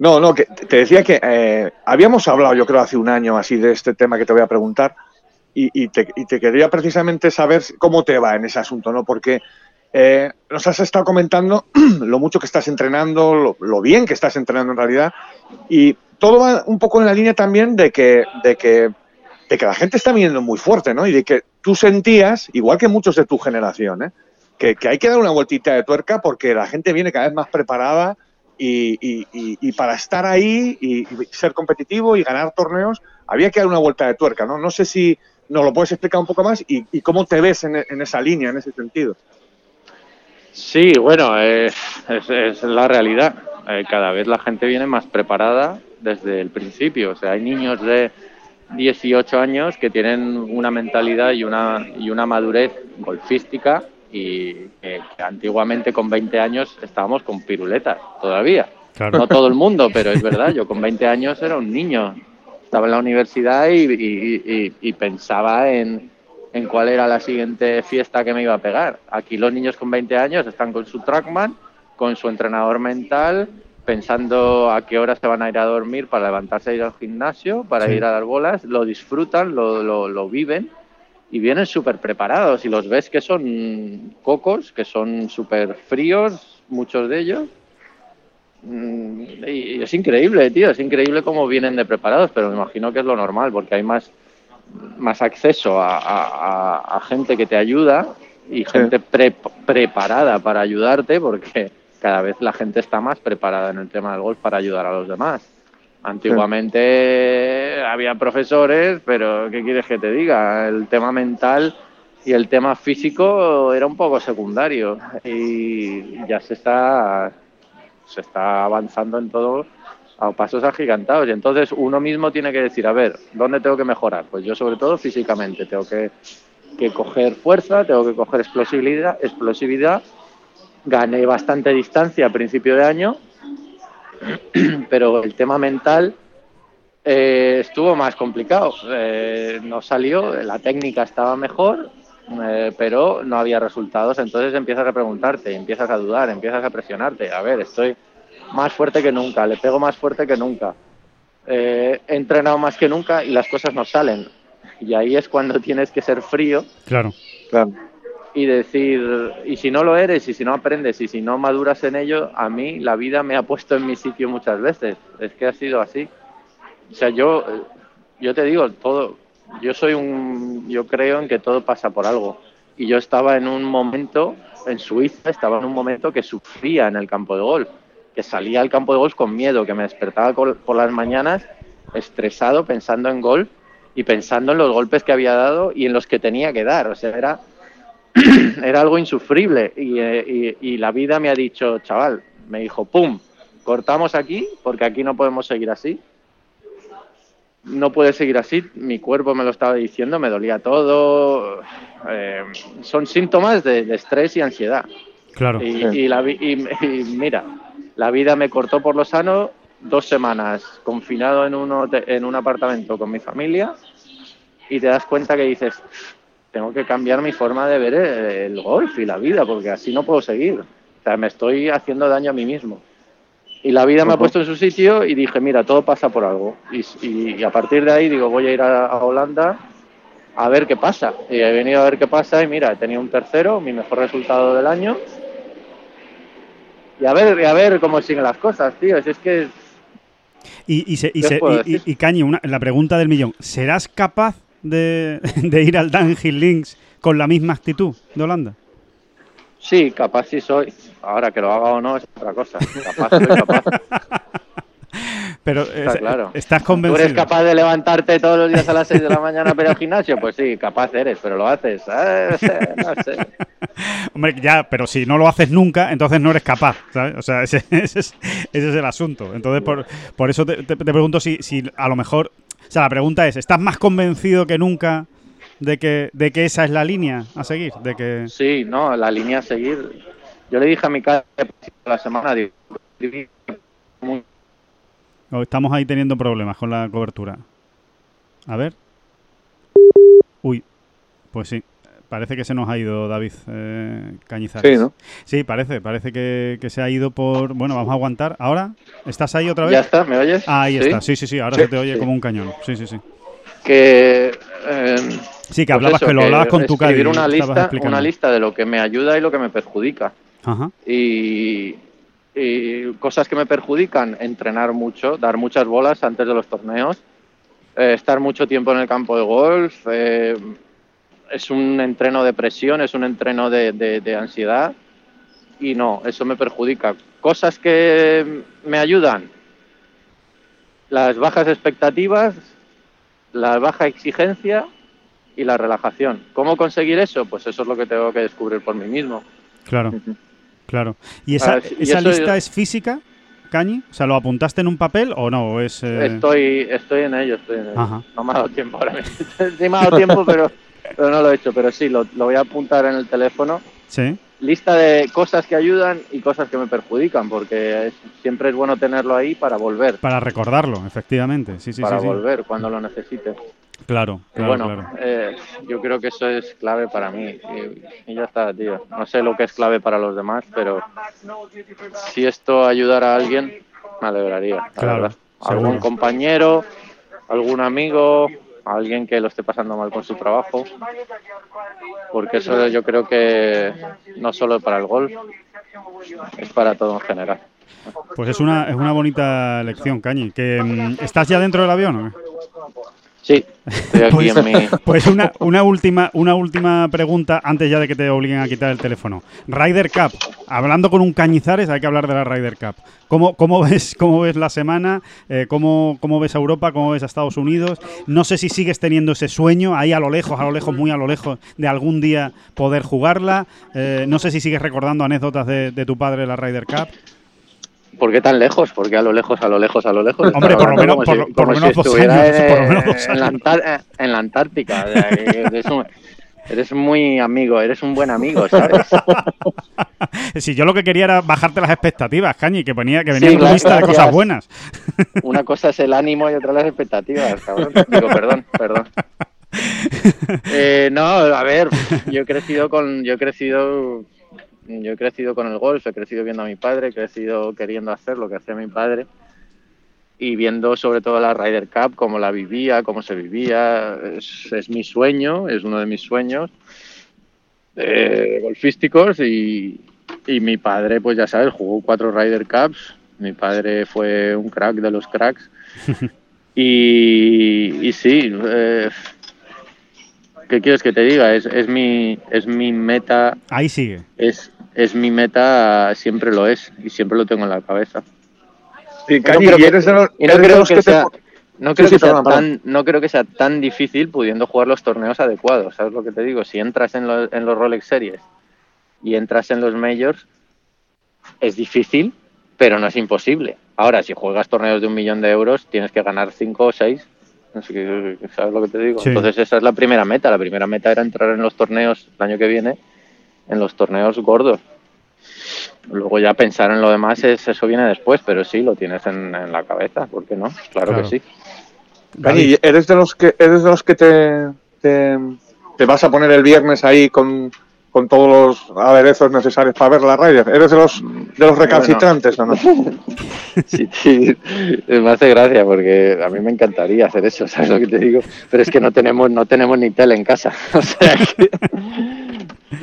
Speaker 3: No, no, te decía que eh, habíamos hablado, yo creo, hace un año así de este tema que te voy a preguntar y, te, quería precisamente saber cómo te va en ese asunto, ¿no? Porque eh, nos has estado comentando lo mucho que estás entrenando, lo, lo bien que estás entrenando en realidad y todo va un poco en la línea también de que, de que, la gente está viniendo muy fuerte, ¿no? Y de que tú sentías, igual que muchos de tu generación, ¿eh? que hay que dar una vueltita de tuerca porque la gente viene cada vez más preparada y, y- y- para estar ahí y, ser competitivo y ganar torneos había que dar una vuelta de tuerca, ¿no? No sé si ¿Nos lo puedes explicar un poco más? ¿Y, cómo te ves en, en, esa línea, en ese sentido?
Speaker 4: Sí, bueno, es la realidad. Eh, cada vez la gente viene más preparada desde el principio. O sea, hay niños de 18 años que tienen una mentalidad y una, y una madurez golfística y que antiguamente con 20 años estábamos con piruletas todavía.
Speaker 2: Claro.
Speaker 4: No todo el mundo, pero es verdad, yo con 20 años era un niño. Estaba en la universidad y, y- y- y pensaba en, en cuál era la siguiente fiesta que me iba a pegar. Aquí los niños con 20 años están con su trackman, con su entrenador mental, pensando a qué hora se van a ir a dormir para levantarse e ir al gimnasio, para
Speaker 2: Sí.
Speaker 4: ir a dar bolas, lo disfrutan, lo, lo, lo viven y vienen súper preparados y los ves que son cocos, que son súper fríos, muchos de ellos. Mm, Y es increíble, tío, es increíble cómo vienen de preparados, pero me imagino que es lo normal, porque hay más, más acceso a, a- a- a gente que te ayuda y gente pre- preparada para ayudarte, porque cada vez la gente está más preparada en el tema del golf para ayudar a los demás. Antiguamente había profesores, pero ¿qué quieres que te diga? El tema mental y el tema físico era un poco secundario y ya se está se está avanzando en todo a pasos agigantados y entonces uno mismo tiene que decir, a ver, ¿dónde tengo que mejorar? Pues yo sobre todo físicamente tengo que, que coger fuerza, tengo que coger explosividad, explosividad. Gané bastante distancia a principio de año, pero el tema mental eh, estuvo más complicado. Eh, no salió, la técnica estaba mejor, eh, pero no había resultados. Entonces empiezas a preguntarte, empiezas a dudar, empiezas a presionarte. A ver, estoy más fuerte que nunca, le pego más fuerte que nunca. Eh, he entrenado más que nunca y las cosas no salen. Y ahí es cuando tienes que ser frío
Speaker 2: Claro.
Speaker 3: Claro.
Speaker 4: Y decir, y si no lo eres, y si no aprendes, y si no maduras en ello, a mí la vida me ha puesto en mi sitio muchas veces. Es que ha sido así. O sea, yo, yo te digo, todo, yo soy un, yo creo en que todo pasa por algo. Y yo estaba en un momento, en Suiza, estaba en un momento que sufría en el campo de golf, que salía al campo de golf con miedo, que me despertaba por las mañanas estresado pensando en golf y pensando en los golpes que había dado y en los que tenía que dar. O sea, era, era algo insufrible y, eh, y- y la vida me ha dicho, chaval, me dijo, ¡pum! Cortamos aquí porque aquí no podemos seguir así. No puede seguir así, mi cuerpo me lo estaba diciendo, me dolía todo. eh, son síntomas de, de estrés y ansiedad.
Speaker 2: Claro.
Speaker 4: Y, y la vi- y- y mira, la vida me cortó por lo sano dos semanas confinado en un, en un apartamento con mi familia y te das cuenta que dices, tengo que cambiar mi forma de ver el, golf y la vida porque así no puedo seguir. O sea, me estoy haciendo daño a mí mismo. Y la vida me ha puesto en su sitio y dije, mira, todo pasa por algo. Y, y- y a partir de ahí digo, voy a ir a, a Holanda a ver qué pasa. Y he venido a ver qué pasa y mira, he tenido un tercero, mi mejor resultado del año. Y a ver, y a ver cómo siguen las cosas, tío. Si es que
Speaker 2: Y, y, se- y,
Speaker 4: ¿Qué
Speaker 2: se- y, Cañi, una- la pregunta del millón. ¿Serás capaz de, de ir al Downhill Links con la misma actitud de Holanda?
Speaker 4: sí, capaz sí soy. Ahora que lo haga o no es otra cosa. Capaz soy capaz.
Speaker 2: Pero
Speaker 4: Está
Speaker 2: eh,
Speaker 4: claro.
Speaker 2: estás
Speaker 4: ¿Tú
Speaker 2: convencido.
Speaker 4: eres capaz de levantarte todos los días a las 6 de la mañana para ir al gimnasio? Pues sí, capaz eres, pero lo haces. Eh, no sé.
Speaker 2: Hombre, ya, pero si no lo haces nunca, entonces no eres capaz, ¿sabes? O sea, ese, ese es, ese es el asunto. Entonces, por, por eso te, te- te pregunto si, si a lo mejor... O sea, la pregunta es, ¿estás más convencido que nunca de que, de que esa es la línea a seguir? De que...
Speaker 4: Sí, no, la línea a seguir. Yo le dije a mi cara la semana, digo,
Speaker 2: estamos ahí teniendo problemas con la cobertura. A ver. Uy, pues sí. Parece que se nos ha ido David eh, Cañizares.
Speaker 3: Sí, ¿no?
Speaker 2: Sí, parece, parece que, que se ha ido por... Bueno, vamos a aguantar. ¿Ahora? ¿Estás ahí otra vez?
Speaker 4: ¿Ya está? ¿Me oyes?
Speaker 2: Ah, ahí
Speaker 4: ¿Sí?
Speaker 2: está, sí, sí, sí, ahora
Speaker 3: Sí,
Speaker 2: se te oye
Speaker 4: sí.
Speaker 2: como un cañón. Sí, sí, sí.
Speaker 4: Que, eh,
Speaker 2: Sí, que
Speaker 4: pues
Speaker 2: hablabas
Speaker 4: eso,
Speaker 2: que lo hablabas con tu Cádiz,
Speaker 4: una lista, una lista de lo que me ayuda y lo que me perjudica.
Speaker 2: Ajá,
Speaker 4: Y, y cosas que me perjudican, entrenar mucho, dar muchas bolas antes de los torneos, eh, estar mucho tiempo en el campo de golf, eh, es un entreno de presión, es un entreno de, de- de ansiedad y no, eso me perjudica. Cosas que me ayudan, las bajas expectativas, la baja exigencia y la relajación. ¿Cómo conseguir eso? Pues eso es lo que tengo que descubrir por mí mismo.
Speaker 2: Claro, claro. ¿Y esa,
Speaker 4: Ah, y
Speaker 2: esa lista
Speaker 4: yo-
Speaker 2: es física, Cañi? O sea, ¿lo apuntaste en un papel o no? ¿O es, eh,
Speaker 4: Estoy, estoy en ello, estoy en ello.
Speaker 2: Ajá.
Speaker 4: No me ha dado tiempo ahora mismo. sí me ha dado tiempo, pero, pero no lo he hecho. Pero sí, lo, lo voy a apuntar en el teléfono.
Speaker 2: Sí,
Speaker 4: Lista de cosas que ayudan y cosas que me perjudican, porque es- siempre es bueno tenerlo ahí para volver.
Speaker 2: para recordarlo, efectivamente. Sí, sí,
Speaker 4: para
Speaker 2: sí, sí.
Speaker 4: volver cuando lo necesite.
Speaker 2: Claro, claro,
Speaker 4: bueno,
Speaker 2: claro.
Speaker 4: eh, yo creo que eso es clave para mí. Y, y ya está, tío. No sé lo que es clave para los demás, pero si esto ayudara a alguien, me alegraría. la
Speaker 2: Claro.
Speaker 4: Algún compañero, algún amigo, alguien que lo esté pasando mal con su trabajo. Porque eso yo creo que no solo para el golf, es para todo en general.
Speaker 2: Pues es una, es una bonita lección, Cañi. Que, mm, ¿Estás ya dentro del avión? o qué?
Speaker 4: Sí, estoy aquí
Speaker 2: Pues,
Speaker 4: en mi...
Speaker 2: pues una, una última, una última pregunta antes ya de que te obliguen a quitar el teléfono. Ryder Cup. Hablando con un Cañizares, hay que hablar de la Ryder Cup. ¿Cómo, cómo, ves, cómo ves la semana? Eh, ¿cómo, ¿Cómo ves a Europa? ¿Cómo ves a Estados Unidos? No sé si sigues teniendo ese sueño ahí a lo lejos, a lo lejos, muy a lo lejos, de algún día poder jugarla. Eh, no sé si sigues recordando anécdotas de, de tu padre la Ryder Cup.
Speaker 4: ¿Por qué tan lejos? Porque a lo lejos, a lo lejos, a lo lejos.
Speaker 2: Hombre, por lo menos- por
Speaker 4: si-
Speaker 2: lo- por lo
Speaker 4: como
Speaker 2: menos
Speaker 4: si
Speaker 2: dos
Speaker 4: estuviera
Speaker 2: años,
Speaker 4: en,
Speaker 2: por lo menos dos
Speaker 4: en la en Antártica. o sea, eres, un, eres muy amigo, eres un buen amigo, ¿sabes?
Speaker 2: Si yo lo que quería era bajarte las expectativas, Cañi, que venía, que venía
Speaker 4: Sí,
Speaker 2: en tu
Speaker 4: gra-
Speaker 2: lista de cosas buenas.
Speaker 4: Una cosa es el ánimo y otra las expectativas, cabrón. Digo, perdón, perdón. Eh, no, a ver, yo he crecido con, yo he crecido, yo he crecido con el golf, he crecido viendo a mi padre, he crecido queriendo hacer lo que hacía mi padre y viendo sobre todo la Ryder Cup, cómo la vivía, cómo se vivía, es, es mi sueño, es uno de mis sueños eh, golfísticos y, y mi padre, pues ya sabes, jugó cuatro Ryder Cups, mi padre fue un crack de los cracks y, y sí, eh, ¿qué quieres que te diga? Es, es, mi, es mi meta,
Speaker 2: Ahí sigue.
Speaker 4: es, es mi meta, siempre lo es y siempre lo tengo en la cabeza.
Speaker 3: Y,
Speaker 4: No creo que- Y no creo sea,
Speaker 3: po-
Speaker 4: no creo
Speaker 3: sí,
Speaker 4: que sea
Speaker 3: perdón,
Speaker 4: tan, no creo que sea tan difícil pudiendo jugar los torneos adecuados. ¿Sabes lo que te digo? Si entras en, los- en los Rolex Series y entras en los Majors, es difícil, pero no es imposible. Ahora, si juegas torneos de un millón de euros, tienes que ganar cinco o seis. ¿Sabes lo que te digo?
Speaker 2: Sí.
Speaker 4: Entonces esa es la primera meta. La primera meta era entrar en los torneos el año que viene, en los torneos gordos. Luego ya pensar en lo demás, es, eso viene después, pero sí, lo tienes en, en la cabeza, ¿por qué no? Claro,
Speaker 2: Claro.
Speaker 4: que sí.
Speaker 3: Cañi, ¿eres de los que eres de los que te, te, te vas a poner el viernes ahí con, con todos los aderezos necesarios para ver la Ryder? ¿Eres de los de los recalcitrantes o no?
Speaker 4: Sí, sí, me hace gracia porque a mí me encantaría hacer eso, ¿sabes lo que te digo? Pero es que no tenemos, no tenemos ni tele en casa. O sea que,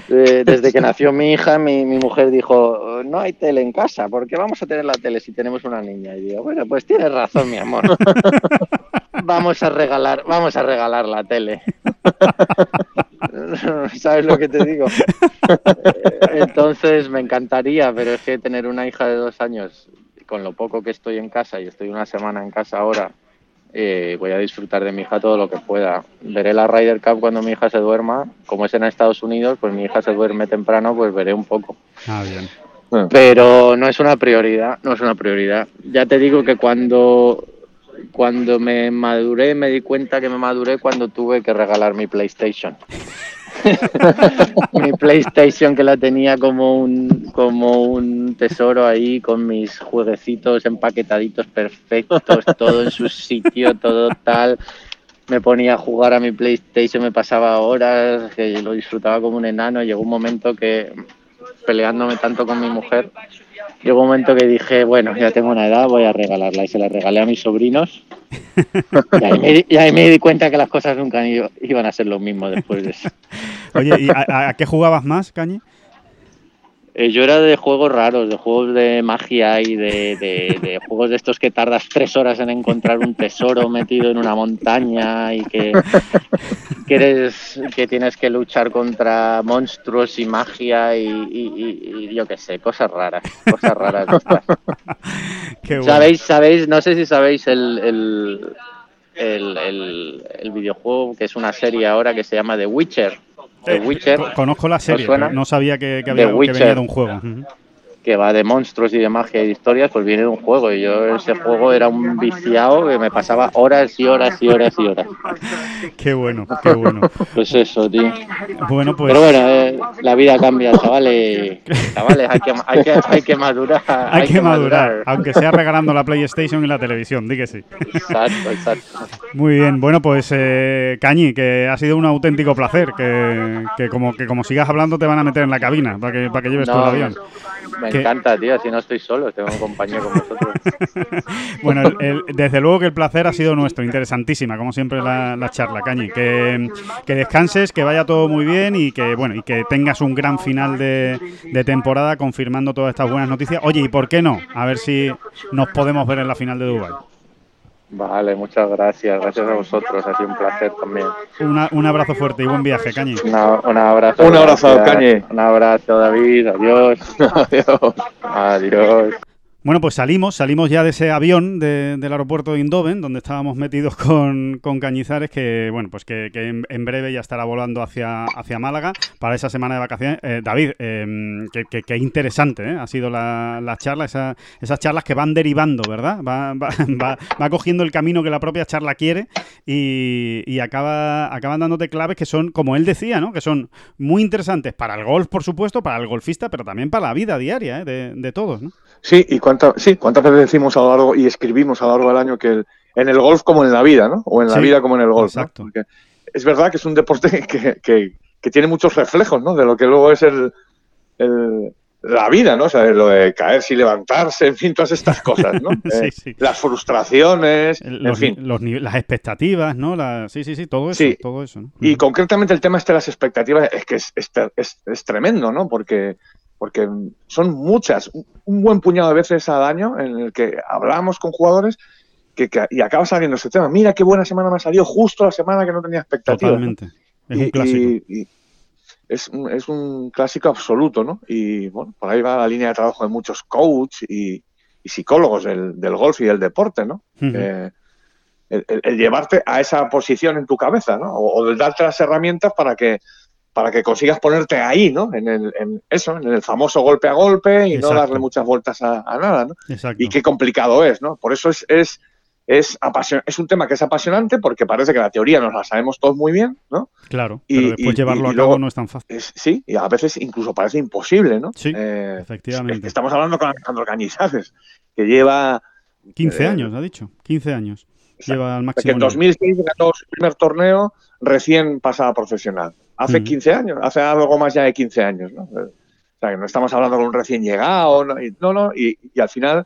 Speaker 4: eh, desde que nació mi hija, mi, mi mujer dijo, no hay tele en casa, ¿por qué vamos a tener la tele si tenemos una niña? Y digo, bueno, pues tienes razón, mi amor. Vamos a regalar, vamos a regalar la tele. ¿Sabes lo que te digo? Entonces me encantaría, pero es que tener una hija de dos años, con lo poco que estoy en casa y estoy una semana en casa ahora, eh, voy a disfrutar de mi hija todo lo que pueda. Veré la Ryder Cup cuando mi hija se duerma. Como es en Estados Unidos, pues mi hija se duerme temprano, pues veré un poco.
Speaker 2: Ah, bien.
Speaker 4: Pero no es una prioridad, no es una prioridad. Ya te digo que cuando, cuando me maduré, me di cuenta que me maduré cuando tuve que regalar mi PlayStation. mi PlayStation que la tenía como un, como un tesoro ahí con mis jueguecitos empaquetaditos perfectos, todo en su sitio, todo tal. Me ponía a jugar a mi PlayStation, me pasaba horas, que lo disfrutaba como un enano. Llegó un momento que peleándome tanto con mi mujer, llegó un momento que dije, bueno, ya tengo una edad, voy a regalarla. Y se la regalé a mis sobrinos. Y ahí me, di- y ahí me di cuenta que las cosas nunca iban a ser lo mismo después de eso.
Speaker 2: Oye, ¿y a qué jugabas más, Cañi?
Speaker 4: Eh, yo era de juegos raros, de juegos de magia y de, de- de juegos de estos que tardas tres horas en encontrar un tesoro metido en una montaña y que, que eres que tienes que luchar contra monstruos y magia y, y- y- y yo qué sé, cosas raras, cosas raras.
Speaker 2: Qué bueno.
Speaker 4: ¿Sabéis, sabéis, no sé si sabéis el, el, el videojuego que es una serie ahora que se llama The Witcher. The Witcher.
Speaker 2: Co- Conozco la serie, no sabía que, que había, que
Speaker 4: Witcher.
Speaker 2: venía de un juego. Ujú.
Speaker 4: Que va de monstruos y de magia y de historias, pues viene de un juego. Y yo ese juego era un viciado que me pasaba horas y horas y horas y horas.
Speaker 2: Qué bueno, qué bueno.
Speaker 4: Pues eso, tío.
Speaker 2: Bueno, pues
Speaker 4: Pero bueno, eh, la vida cambia, chavales. Chavales, hay que, hay que, hay que madurar.
Speaker 2: hay, que madurar, aunque sea regalando la PlayStation y la televisión, di que sí.
Speaker 4: Exacto, exacto.
Speaker 2: Muy bien, bueno, pues eh, Cañi, que ha sido un auténtico placer, que, que como que como sigas hablando te van a meter en la cabina para que, para que lleves todo el avión.
Speaker 4: me encanta, tío. Así no estoy solo, tengo un compañero con vosotros.
Speaker 2: Bueno, el- el- desde luego que el placer ha sido nuestro, interesantísima, como siempre la, la charla, Cañi. Que, que descanses, que vaya todo muy bien y que bueno y que tengas un gran final de, de temporada confirmando todas estas buenas noticias. Oye, ¿y por qué no? A ver si nos podemos ver en la final de Dubai.
Speaker 4: Vale, muchas gracias. Gracias a vosotros. Ha sido un placer también.
Speaker 2: Una- un abrazo fuerte y buen viaje, Cañi.
Speaker 4: Una- un abrazo.
Speaker 3: Un abrazo. Cañi.
Speaker 4: Un abrazo, David. Adiós. Adiós. Adiós.
Speaker 2: Bueno, pues salimos, salimos ya de ese avión de- del aeropuerto de Indoven, donde estábamos metidos con, con Cañizares, que bueno, pues que, en breve ya estará volando hacia, hacia Málaga para esa semana de vacaciones. Eh, David, eh, que, que- que interesante ¿eh? ha sido la, la charla, esa- esas charlas que van derivando, ¿verdad? Va, va, va- va cogiendo el camino que la propia charla quiere y, y acaba, acaban dándote claves que son, como él decía, ¿no? Que son muy interesantes para el golf, por supuesto, para el golfista, pero también para la vida diaria ¿eh? de, de todos, ¿no?
Speaker 3: Sí, y cuánta, sí, cuántas veces decimos a lo largo y escribimos a lo largo del año que el- en el golf como en la vida, ¿no? O en la
Speaker 2: Sí,
Speaker 3: vida como en el golf. ¿no?
Speaker 2: exacto.
Speaker 3: Porque es verdad que es un deporte que, que- que tiene muchos reflejos, ¿no? De lo que luego es el, el- la vida, ¿no? O sea, de lo de caerse y levantarse, en fin, todas estas cosas, ¿no?
Speaker 2: Sí,
Speaker 3: Eh,
Speaker 2: sí.
Speaker 3: Las frustraciones, en fin.
Speaker 2: los las expectativas, ¿no? La- sí, sí, sí, todo eso,
Speaker 3: Sí.
Speaker 2: todo eso. ¿no?
Speaker 3: Y concretamente el tema este de las expectativas es que es, es, es- es tremendo, ¿no? Porque, porque son muchas, un- buen puñado de veces al año en el que hablamos con jugadores que, que- y acaba saliendo ese tema. Mira qué buena semana me ha salido justo la semana que no tenía expectativas.
Speaker 2: Totalmente. Es
Speaker 3: Y-
Speaker 2: un clásico.
Speaker 3: y- y es, un, es un clásico absoluto, ¿no? Y bueno, por ahí va la línea de trabajo de muchos coaches y, psicólogos del, del golf y del deporte, ¿no? Eh, el, el- el llevarte a esa posición en tu cabeza, ¿no? O, o el darte las herramientas para que para que consigas ponerte ahí, ¿no? En, el, en eso, en el famoso golpe a golpe y
Speaker 2: Exacto.
Speaker 3: no darle muchas vueltas a, a nada, ¿no?
Speaker 2: Exacto.
Speaker 3: Y qué complicado es, ¿no? Por eso es, es, es, apasion- es un tema que es apasionante porque parece que la teoría nos la sabemos todos muy bien, ¿no?
Speaker 2: Claro,
Speaker 3: y-
Speaker 2: pero después
Speaker 3: y-
Speaker 2: llevarlo
Speaker 3: y
Speaker 2: a cabo
Speaker 3: luego-
Speaker 2: no es tan fácil.
Speaker 3: Es, sí, y a veces incluso parece imposible, ¿no?
Speaker 2: Sí,
Speaker 3: Eh,
Speaker 2: efectivamente.
Speaker 3: estamos hablando con Alejandro Cañizares, que lleva
Speaker 2: 15
Speaker 3: eh,
Speaker 2: años, ha dicho. 15 años.
Speaker 3: Exacto.
Speaker 2: Lleva al
Speaker 3: que
Speaker 2: máximo.
Speaker 3: en
Speaker 2: nivel.
Speaker 3: 2006 ganó su primer torneo recién pasada profesional. Hace
Speaker 2: Ujú.
Speaker 3: 15 años, hace algo más ya de 15 años, ¿no? O sea, que no estamos hablando con un recién llegado, no, y, no, no, y, y al final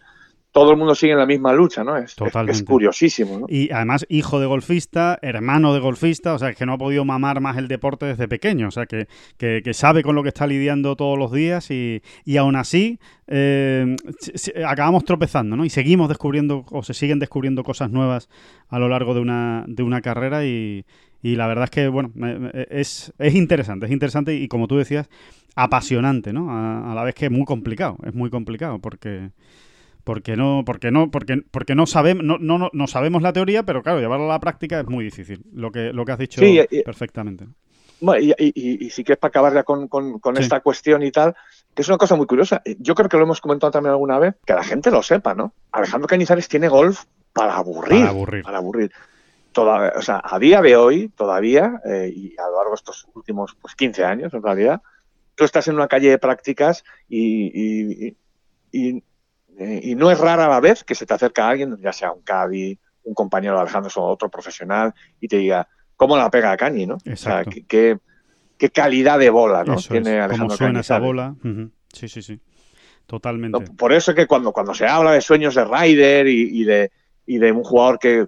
Speaker 3: todo el mundo sigue en la misma lucha, ¿no? Es,
Speaker 2: Totalmente.
Speaker 3: es curiosísimo, ¿no?
Speaker 2: Y además, hijo de golfista, hermano de golfista, o sea, que no ha podido mamar más el deporte desde pequeño, o sea, que, que- que sabe con lo que está lidiando todos los días y, y aún así eh, acabamos tropezando, ¿no? Y seguimos descubriendo, o se siguen descubriendo cosas nuevas a lo largo de una, de una carrera y, y la verdad es que, bueno, me- es, es interesante, es interesante y como tú decías, apasionante, ¿no? A, a la vez que es muy complicado, es muy complicado porque... Porque no, porque no, porque, porque no sabemos, no, no, no, sabemos la teoría, pero claro, llevarlo a la práctica es muy difícil. Lo que, lo que has dicho
Speaker 3: Sí, y-
Speaker 2: perfectamente.
Speaker 3: Bueno, y, y- y- y si quieres para acabar ya con, con- con
Speaker 2: Sí.
Speaker 3: esta cuestión y tal, que es una cosa muy curiosa. Yo creo que lo hemos comentado también alguna vez, que la gente lo sepa, ¿no? Alejandro Cañizares tiene golf para aburrir.
Speaker 2: Para aburrir.
Speaker 3: Para aburrir. Toda- o sea, a día de hoy, todavía, eh, y a lo largo de estos últimos pues, 15 años, en realidad, tú estás en una calle de prácticas y, y- y- no es rara la vez que se te acerca alguien, ya sea un caddy, un compañero de Alejandro o otro profesional, y te diga, ¿cómo la pega a Cañi, no? O sea, qué, qué- calidad de bola, ¿no?
Speaker 2: Eso
Speaker 3: Tiene
Speaker 2: es, cómo
Speaker 3: Alejandro
Speaker 2: suena esa bola. Sí, sí, sí. Totalmente.
Speaker 3: ¿no? Por eso que cuando, cuando se habla de sueños de Ryder y, y de, y de un jugador que,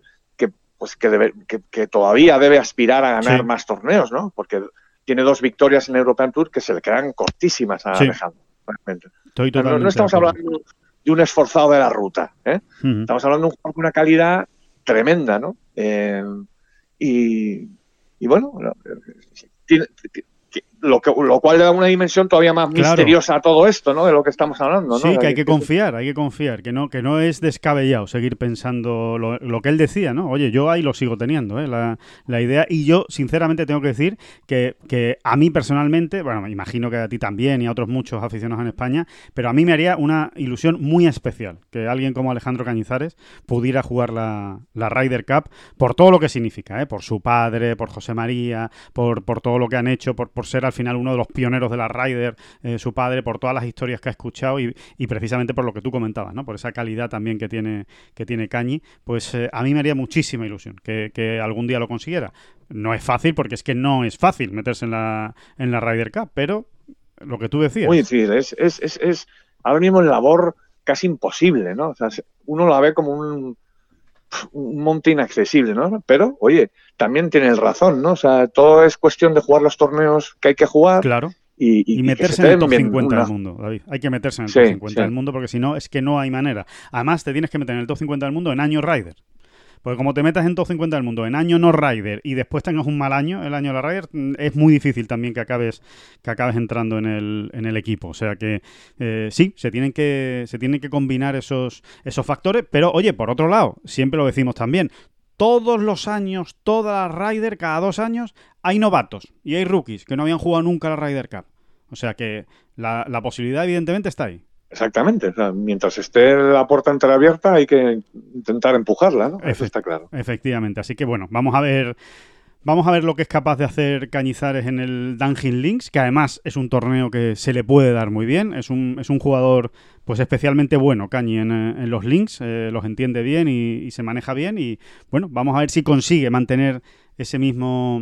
Speaker 3: pues que, debe- que- que todavía debe aspirar a ganar
Speaker 2: Sí.
Speaker 3: más torneos, ¿no? Porque tiene dos victorias en European Tour que se le quedan cortísimas a
Speaker 2: Sí.
Speaker 3: Alejandro. realmente.
Speaker 2: Estoy
Speaker 3: No, estamos hablando de un esforzado de la ruta, ¿eh?
Speaker 2: Ujú.
Speaker 3: Estamos hablando de un jugador con una calidad tremenda, ¿no? Eh, y, y bueno, no, tiene- lo, que, lo cual le da una dimensión todavía más
Speaker 2: Claro.
Speaker 3: misteriosa a todo esto, ¿no? De lo que estamos hablando, ¿no?
Speaker 2: Sí, que hay que confiar, hay que confiar, que no, que no es descabellado seguir pensando lo, lo que él decía, ¿no? Oye, yo ahí lo sigo teniendo, ¿eh? la, la idea, y yo sinceramente tengo que decir que, que a mí personalmente, bueno, me imagino que a ti también y a otros muchos aficionados en España, pero a mí me haría una ilusión muy especial que alguien como Alejandro Cañizares pudiera jugar la, la Ryder Cup por todo lo que significa, ¿eh? por su padre, por José María, por, por todo lo que han hecho, por, por ser al final uno de los pioneros de la Ryder, eh, su padre, por todas las historias que ha escuchado y, y precisamente por lo que tú comentabas, ¿no? por esa calidad también que tiene, que tiene Cañi, pues eh, a mí me haría muchísima ilusión que, que algún día lo consiguiera. No es fácil porque es que no es fácil meterse en la, en la Ryder Cup, pero lo que tú decías.
Speaker 3: Muy difícil, es, es, es, es ahora mismo labor casi imposible, ¿no? O sea, se- uno la ve como un, un monte inaccesible, ¿no? Pero, oye, también tiene el razón, ¿no? O sea, todo es cuestión de jugar los torneos que hay que jugar
Speaker 2: Claro.
Speaker 3: y,
Speaker 2: meterse
Speaker 3: se
Speaker 2: en el top
Speaker 3: bien
Speaker 2: 50
Speaker 3: una-
Speaker 2: del mundo, David. Hay que meterse en el
Speaker 3: Sí,
Speaker 2: top 50
Speaker 3: sí.
Speaker 2: del mundo porque si no, es que no hay manera. Además, te tienes que meter en el top 50 del mundo en año Rider. Porque como te metas en top 50 del mundo en año no Rider y después tengas un mal año, el año de la Rider, mm, es muy difícil también que acabes, que acabes entrando en el, en el equipo. O sea que eh, sí, se tienen que, se tienen que combinar esos, esos factores. Pero oye, por otro lado, siempre lo decimos también, todos los años, toda la Ryder, cada dos años, hay novatos y hay rookies que no habían jugado nunca la Ryder Cup. O sea que la, la posibilidad, evidentemente, está ahí.
Speaker 3: Exactamente. O sea, mientras esté la puerta entreabierta hay que intentar empujarla, ¿no? Eso está claro.
Speaker 2: Efectivamente. Así que bueno, vamos a ver. Vamos a ver lo que es capaz de hacer Cañizares en el Dungeon Links, que además es un torneo que se le puede dar muy bien. Es un, es un jugador pues especialmente bueno, Cañi, en, en los links. eh, los entiende bien y, y se maneja bien. Y bueno, vamos a ver si consigue mantener ese mismo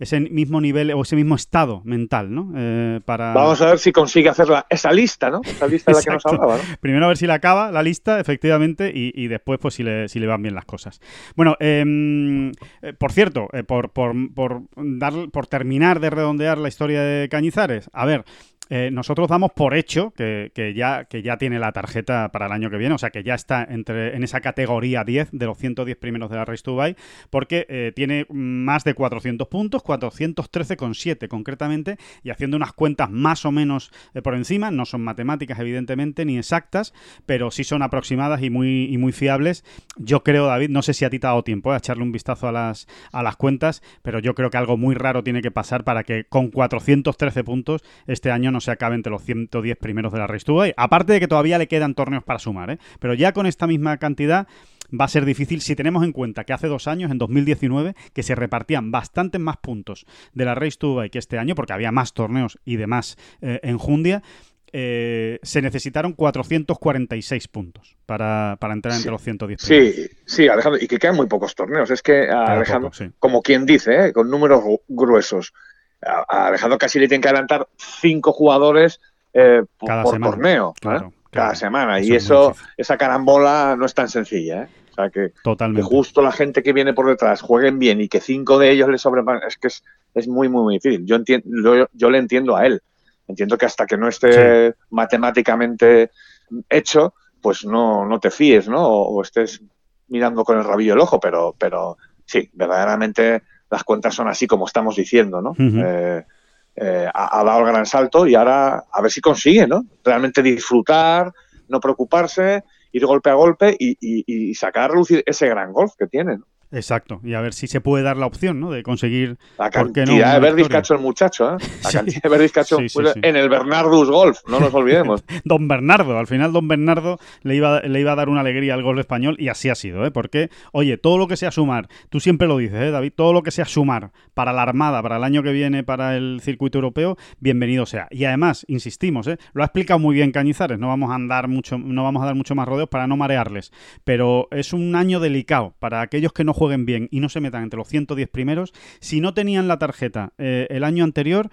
Speaker 2: ese mismo nivel o ese mismo estado mental, ¿no? Eh, para...
Speaker 3: Vamos a ver si consigue hacer la- esa lista, ¿no? Esa lista de la que nos hablaba, ¿no?
Speaker 2: Primero a ver si le acaba la lista, efectivamente, y, y después pues si le, si le van bien las cosas. Bueno, em, eh, por cierto, eh, por, por, por, dar, por terminar de redondear la historia de Cañizares, a ver, eh, nosotros damos por hecho que, ya, que ya tiene la tarjeta para el año que viene, o sea que ya está entre, en esa categoría 10 de los 110 primeros de la Race to Dubai, porque eh, tiene más de 400 puntos, 413,7 concretamente, y haciendo unas cuentas más o menos eh, por encima, no son matemáticas evidentemente ni exactas, pero sí son aproximadas y muy, y muy fiables. Yo creo, David, no sé si a ti te ha dado tiempo a echarle un vistazo a las, a las cuentas, pero yo creo que algo muy raro tiene que pasar para que con 413 puntos este año no se acabe entre los 110 primeros de la Race to. Aparte de que todavía le quedan torneos para sumar, ¿eh? pero ya con esta misma cantidad va a ser difícil si tenemos en cuenta que hace dos años, en 2019, que se repartían bastantes más puntos de la Race to Dubai que este año, porque había más torneos y demás eh, enjundia. eh, se necesitaron 446 puntos para, para entrar entre los 110 primeros.
Speaker 3: Sí, sí, Alejandro, y que quedan muy pocos torneos. Es que Alejandro,
Speaker 2: poco, sí.
Speaker 3: como quien dice, ¿eh? con números gru- gruesos, a, Alejandro casi le tienen que adelantar cinco jugadores eh, por,
Speaker 2: Cada
Speaker 3: por
Speaker 2: semana.
Speaker 3: torneo, ¿eh?
Speaker 2: Claro,
Speaker 3: cada
Speaker 2: claro.
Speaker 3: semana.
Speaker 2: Eso
Speaker 3: y eso, esa carambola no es tan sencilla. ¿eh? O sea, que, justo la gente que viene por detrás jueguen bien y que cinco de ellos le sobrepasen, es que es, es muy, muy, muy difícil. Yo, entiendo, yo, yo le entiendo a él. Entiendo que hasta que no esté matemáticamente hecho, pues no, no te fíes, ¿no? O, o estés mirando con el rabillo el ojo, pero, pero sí, verdaderamente las cuentas son así como estamos diciendo, ¿no? Eh, eh, ha, ha dado el gran salto y ahora a ver si consigue, ¿no? Realmente disfrutar, no preocuparse, ir golpe a golpe y, y- y sacar a relucir ese gran golf que tiene. ¿no?
Speaker 2: Exacto. Y a ver si se puede dar la opción, ¿no? De conseguir
Speaker 3: La
Speaker 2: ¿Por qué no?
Speaker 3: cantidad
Speaker 2: Una
Speaker 3: de verdis que
Speaker 2: victoria.
Speaker 3: ha hecho el muchacho, ¿eh? La
Speaker 2: Sí.
Speaker 3: cantidad de verdis que ha hecho
Speaker 2: Sí, sí, sí.
Speaker 3: en el Bernardus Golf, no nos olvidemos.
Speaker 2: Don Bernardo. Al final, Don Bernardo le iba, le iba a dar una alegría al golf español y así ha sido, ¿eh? Porque, oye, todo lo que sea sumar, tú siempre lo dices, ¿eh, David? Todo lo que sea sumar para la Armada, para el año que viene, para el circuito europeo, bienvenido sea. Y además, insistimos, ¿eh? Lo ha explicado muy bien Cañizares, no vamos a andar mucho, no vamos a dar mucho más rodeos para no marearles. Pero es un año delicado para aquellos que no jueguen bien y no se metan entre los 110 primeros. Si no tenían la tarjeta eh, el año anterior,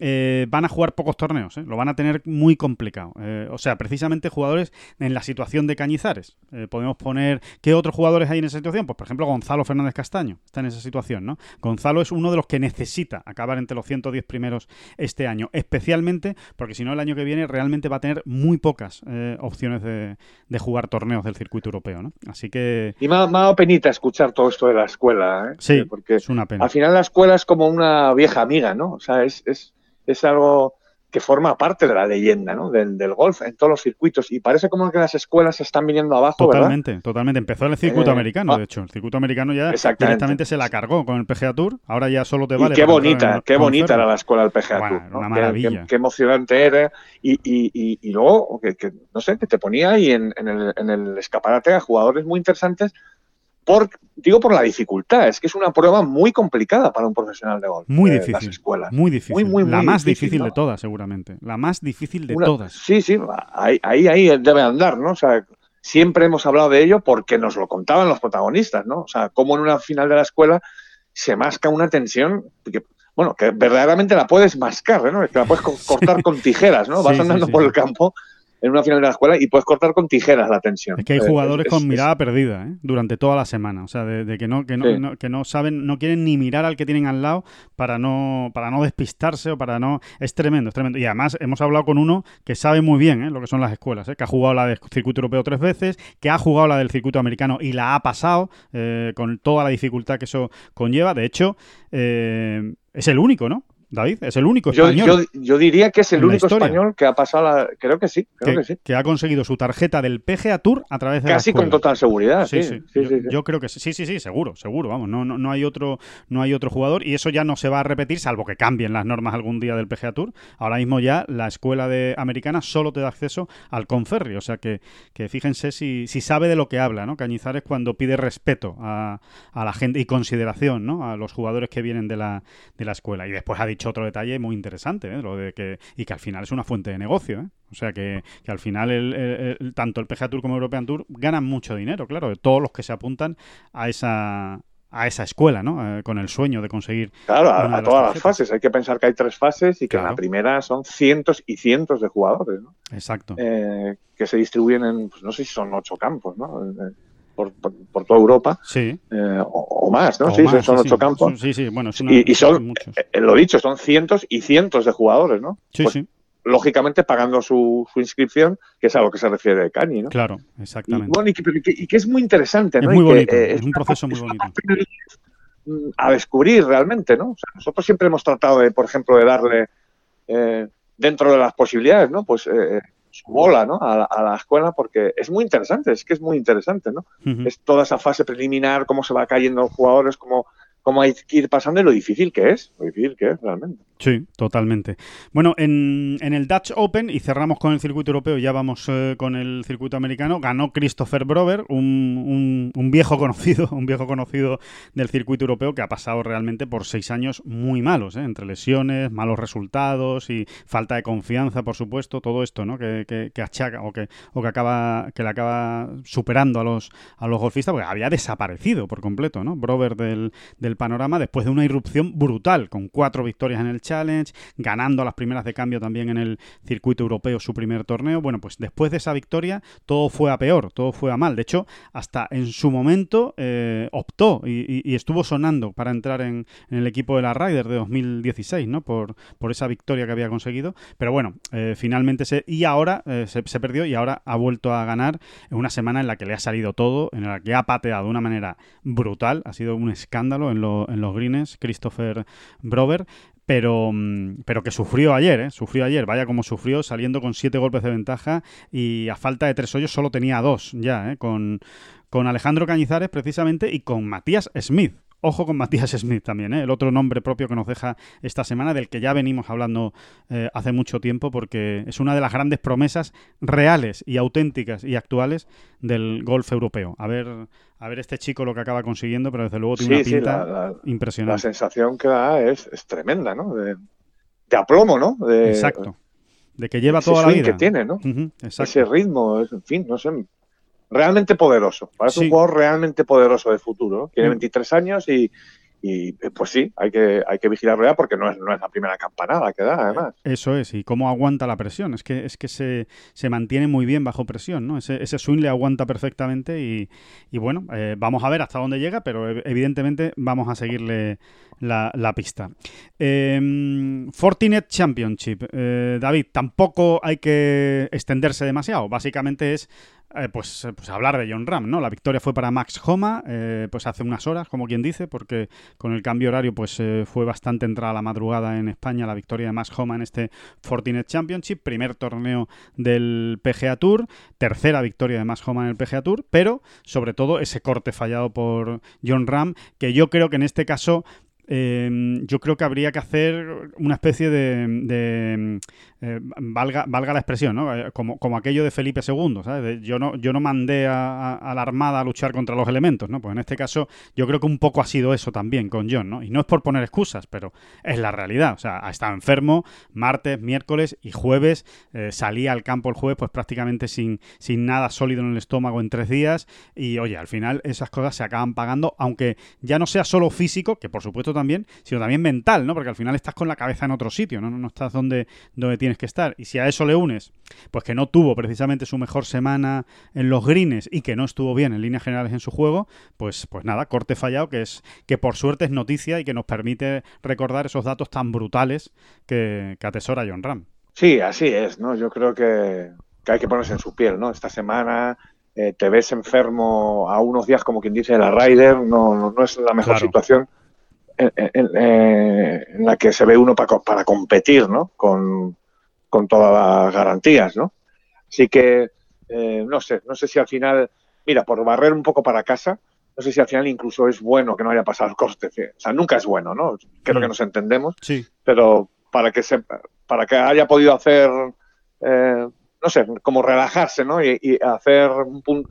Speaker 2: eh, van a jugar pocos torneos, ¿eh? lo van a tener muy complicado. Eh, o sea, precisamente jugadores en la situación de Cañizares. Podemos poner, ¿qué otros jugadores hay en esa situación? Pues, por ejemplo, Gonzalo Fernández Castaño está en esa situación, ¿no? Gonzalo es uno de los que necesita acabar entre los 110 primeros este año, especialmente porque si no, el año que viene realmente va a tener muy pocas opciones de, de jugar torneos del circuito europeo, ¿no? Así que
Speaker 3: Y me ha, dado penita escuchar todo esto de la escuela, ¿eh?
Speaker 2: sí,
Speaker 3: porque
Speaker 2: es una pena.
Speaker 3: al final la escuela es como una vieja amiga, ¿no? O sea, es, es, es algo que forma parte de la leyenda ¿no? del, del golf en todos los circuitos. Y parece como que las escuelas se están viniendo abajo, ¿verdad?
Speaker 2: Totalmente, totalmente. Empezó en el circuito
Speaker 3: Eh,
Speaker 2: americano,
Speaker 3: ah.
Speaker 2: de hecho. El circuito americano ya directamente se la cargó con el PGA Tour. Ahora ya solo te
Speaker 3: Y
Speaker 2: vale.
Speaker 3: qué
Speaker 2: para entrar
Speaker 3: bonita,
Speaker 2: en-
Speaker 3: qué bonita era la escuela del PGA
Speaker 2: Bueno,
Speaker 3: Tour, ¿no?
Speaker 2: una
Speaker 3: Qué-
Speaker 2: maravilla.
Speaker 3: Qué, qué emocionante era. Y, y, y, y luego, que, que, no sé, que te ponía ahí en, en el, en el escaparate a jugadores muy interesantes. Por, digo por la dificultad, es que es una prueba muy complicada para un profesional de golf.
Speaker 2: Muy
Speaker 3: eh,
Speaker 2: difícil.
Speaker 3: Las escuelas.
Speaker 2: Muy difícil.
Speaker 3: Muy, muy,
Speaker 2: la
Speaker 3: muy
Speaker 2: más
Speaker 3: difícil,
Speaker 2: difícil,
Speaker 3: ¿no?
Speaker 2: de todas, seguramente. La más difícil de
Speaker 3: Una-
Speaker 2: todas.
Speaker 3: Sí, sí, ahí, ahí, ahí debe andar, ¿no? O sea, siempre hemos hablado de ello porque nos lo contaban los protagonistas, ¿no? O sea, cómo en una final de la escuela se masca una tensión que, bueno, que verdaderamente la puedes mascar, ¿no? Es que la puedes co- cortar con tijeras, ¿no? Vas
Speaker 2: sí,
Speaker 3: andando
Speaker 2: sí,
Speaker 3: por el campo en una final de la escuela y puedes cortar con tijeras la tensión.
Speaker 2: Es que hay
Speaker 3: Eh,
Speaker 2: jugadores
Speaker 3: es-
Speaker 2: con
Speaker 3: es-
Speaker 2: mirada perdida ¿eh? durante toda la semana. O sea, de, de que, no, que, no,
Speaker 3: Sí.
Speaker 2: no- que no saben, no quieren ni mirar al que tienen al lado para no, para no despistarse o para no. Es tremendo, es tremendo. Y además hemos hablado con uno que sabe muy bien ¿eh? lo que son las escuelas, ¿eh? que ha jugado la del circuito europeo tres veces, que ha jugado la del circuito americano y la ha pasado eh, con toda la dificultad que eso conlleva. De hecho, es el único, ¿no? David, es el único español.
Speaker 3: yo, yo diría que es el único español que ha pasado la... Creo que sí, creo
Speaker 2: que,
Speaker 3: que, sí.
Speaker 2: que ha conseguido su tarjeta del PGA Tour a través de
Speaker 3: Casi
Speaker 2: la
Speaker 3: con
Speaker 2: escuela.
Speaker 3: total seguridad, sí.
Speaker 2: Sí, sí.
Speaker 3: sí,
Speaker 2: yo, creo que sí. Sí, sí, sí, seguro, seguro. Vamos, no, no, no hay otro, no hay otro jugador y eso ya no se va a repetir, salvo que cambien las normas algún día del PGA Tour. Ahora mismo ya la escuela de americana solo te da acceso al Conferri, o sea que, que fíjense si, si sabe de lo que habla, ¿no? Cañizares cuando pide respeto a, a la gente y consideración, ¿no? A los jugadores que vienen de la, de la escuela. Y después ha dicho otro detalle muy interesante, ¿eh? Lo de que y que al final es una fuente de negocio, ¿eh? O sea que, que al final el- el- el- tanto el PGA Tour como el European Tour ganan mucho dinero, claro, de todos los que se apuntan a esa a esa escuela, ¿no? Eh, con el sueño de conseguir
Speaker 3: Claro, a,
Speaker 2: de
Speaker 3: a
Speaker 2: las
Speaker 3: todas las fases. Hay que pensar que hay tres fases y que en la primera son cientos y cientos de jugadores, ¿no?
Speaker 2: Exacto.
Speaker 3: Eh, que se distribuyen en, pues no sé si son ocho campos, ¿no? Eh, Por, por- por toda Europa,
Speaker 2: sí.
Speaker 3: eh, o, o más, ¿no?
Speaker 2: O
Speaker 3: sí,
Speaker 2: más,
Speaker 3: son ocho
Speaker 2: sí.
Speaker 3: campos.
Speaker 2: Sí, sí, bueno, es una-
Speaker 3: Y- y son-
Speaker 2: muchos.
Speaker 3: Eh, lo dicho, son cientos y cientos de jugadores, ¿no?
Speaker 2: Sí,
Speaker 3: pues,
Speaker 2: sí,
Speaker 3: Lógicamente pagando su, su inscripción, que es a lo que se refiere Cani, ¿no?
Speaker 2: claro,
Speaker 3: Y,
Speaker 2: exactamente.
Speaker 3: bueno, y que, y que- y que es muy interesante,
Speaker 2: es
Speaker 3: ¿no?
Speaker 2: muy
Speaker 3: Y que,
Speaker 2: bonito,
Speaker 3: eh,
Speaker 2: es un proceso muy
Speaker 3: es
Speaker 2: bonito.
Speaker 3: a descubrir realmente, ¿no? O sea, nosotros siempre hemos tratado de, por ejemplo, de darle eh, dentro de las posibilidades, ¿no? Pues eh, su bola, ¿no? A, la- a la escuela porque es muy interesante, es que es muy interesante, ¿no? Es toda esa fase preliminar, cómo se va cayendo los jugadores, cómo, cómo hay que ir pasando y lo difícil que es, lo difícil que es realmente.
Speaker 2: Sí, totalmente. Bueno, en, en el Dutch Open, y cerramos con el circuito europeo, ya vamos eh, con el circuito americano, ganó Christopher Brover, un, un- un viejo conocido, un viejo conocido del circuito europeo que ha pasado realmente por seis años muy malos, ¿eh? entre lesiones, malos resultados y falta de confianza, por supuesto, todo esto, ¿no? Que, que- que achaca o que, o que acaba, que le acaba superando a los, a los golfistas, porque había desaparecido por completo, ¿no? Brover del, del panorama después de una irrupción brutal, con cuatro victorias en el Challenge, ganando las primeras de cambio también en el circuito europeo su primer torneo. Bueno, pues después de esa victoria todo fue a peor, todo fue a mal. De hecho, hasta en su momento eh, optó y, estuvo sonando para entrar en, el equipo de la Ryder de 2016, ¿no? Por, por esa victoria que había conseguido. Pero bueno, eh, finalmente se... Y ahora eh, se, se perdió y ahora ha vuelto a ganar en una semana en la que le ha salido todo, en la que ha pateado de una manera brutal. Ha sido un escándalo en, en los greens, Christopher Brover pero, mm, pero que sufrió ayer, ¿eh? Sufrió ayer, vaya como sufrió, saliendo con siete golpes de ventaja y a falta de tres hoyos solo tenía dos ya, ¿eh? Con, con Alejandro Cañizares precisamente y con Matías Smith. Ojo con Matías Smith también, ¿eh? el otro nombre propio que nos deja esta semana, del que ya venimos hablando eh, hace mucho tiempo, porque es una de las grandes promesas reales y auténticas y actuales del golf europeo. A ver, a ver este chico lo que acaba consiguiendo, pero desde luego tiene
Speaker 3: Sí,
Speaker 2: una pinta
Speaker 3: la, la- la
Speaker 2: impresionante.
Speaker 3: sensación que da es, es tremenda, ¿no? De, de aplomo, ¿no? De,
Speaker 2: Exacto. De que lleva
Speaker 3: ese
Speaker 2: toda la vida.
Speaker 3: que tiene, ¿no?
Speaker 2: Exacto.
Speaker 3: Ese ritmo, en fin, no sé. Realmente poderoso. Parece
Speaker 2: Sí.
Speaker 3: un jugador realmente poderoso de futuro. ¿no? Tiene
Speaker 2: Mm.
Speaker 3: 23 años y, y, pues sí, hay que, hay que vigilarlo ya porque no es, no es la primera campanada que da, además.
Speaker 2: Eso es, y cómo aguanta la presión. Es que, es que se, se mantiene muy bien bajo presión, ¿no? Ese, ese swing le aguanta perfectamente y, y bueno, eh, vamos a ver hasta dónde llega, pero ev- evidentemente vamos a seguirle la, la pista. Eh, Fortinet Championship. Eh, David, tampoco hay que extenderse demasiado. Básicamente es eh, pues, eh, pues hablar de John Ram, ¿no? La victoria fue para Max Homa, eh, pues hace unas horas, como quien dice, porque con el cambio horario pues fue bastante entrada la madrugada en España la victoria de Max Homa en este Fortinet Championship, primer torneo del PGA Tour, tercera victoria de Max Homa en el PGA Tour, pero sobre todo ese corte fallado por John Ram, que yo creo que en este caso yo creo que habría que hacer una especie de, eh, valga, valga la expresión, ¿no? Eh, como, como aquello de Felipe II, ¿sabes? yo, no, yo no mandé a, la Armada a luchar contra los elementos, ¿no? Pues en este caso yo creo que un poco ha sido eso también con John, ¿no? Y no es por poner excusas, pero es la realidad. O sea, ha estado enfermo martes, miércoles y jueves. Eh, salía al campo el jueves pues prácticamente sin, sin nada sólido en el estómago en tres días. Y oye, al final esas cosas se acaban pagando, aunque ya no sea solo físico, que por supuesto también, sino también mental, ¿no? Porque al final estás con la cabeza en otro sitio, ¿no? No estás donde, donde tienes que estar. Y si a eso le unes, pues que no tuvo precisamente su mejor semana en los greens y que no estuvo bien en líneas generales en su juego, pues, pues nada, corte fallado, que es que por suerte es noticia y que nos permite recordar esos datos tan brutales que, atesora John Ram.
Speaker 3: Sí, así es, ¿no? Yo creo que, hay que ponerse en su piel, ¿no? Esta semana eh, te ves enfermo a unos días, como quien dice, la Ryder, no, no, es la mejor situación en, la que se ve uno para, para competir, ¿no? Con, con todas las garantías, ¿no? Así que, eh, no sé, no sé si al final, mira, por barrer un poco para casa, no sé si al final incluso es bueno que no haya pasado el coste. O sea, nunca es bueno, ¿no? Creo que mm. nos entendemos.
Speaker 2: Sí.
Speaker 3: Pero para que se, para que haya podido hacer, eh, no sé, como relajarse, ¿no? Y, hacer un punto,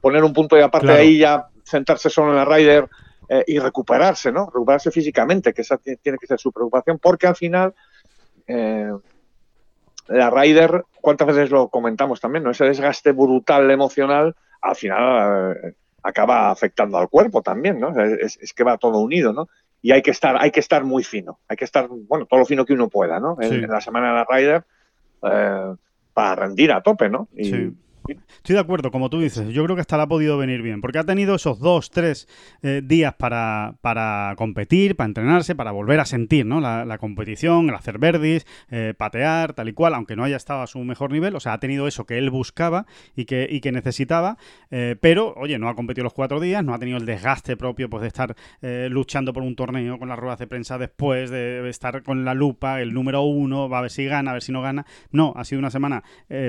Speaker 3: poner un punto de aparte ahí ya sentarse solo en la rider eh, y recuperarse, ¿no? Recuperarse físicamente, que esa tiene que ser su preocupación, porque al final eh, la Ryder, ¿cuántas veces lo comentamos también? ¿no? Ese desgaste brutal emocional al final eh, acaba afectando al cuerpo también, ¿no? Es, que va todo unido, ¿no? Y hay que estar, hay que estar muy fino, hay que estar, bueno, todo lo fino que uno pueda, ¿no? En, la semana de la Ryder para rendir a tope, ¿no?
Speaker 2: Y, Estoy de acuerdo, como tú dices. Yo creo que hasta le ha podido venir bien, porque ha tenido esos dos, tres eh, días para, para, competir, para entrenarse, para volver a sentir ¿no? la, competición, el hacer verdis, eh, patear, tal y cual, aunque no haya estado a su mejor nivel. O sea, ha tenido eso que él buscaba y que, y que necesitaba, eh, pero, oye, no ha competido los cuatro días, no ha tenido el desgaste propio pues, de estar luchando por un torneo con las ruedas de prensa después, de, estar con la lupa, el número uno, va a ver si gana, a ver si no gana. No, ha sido una semana,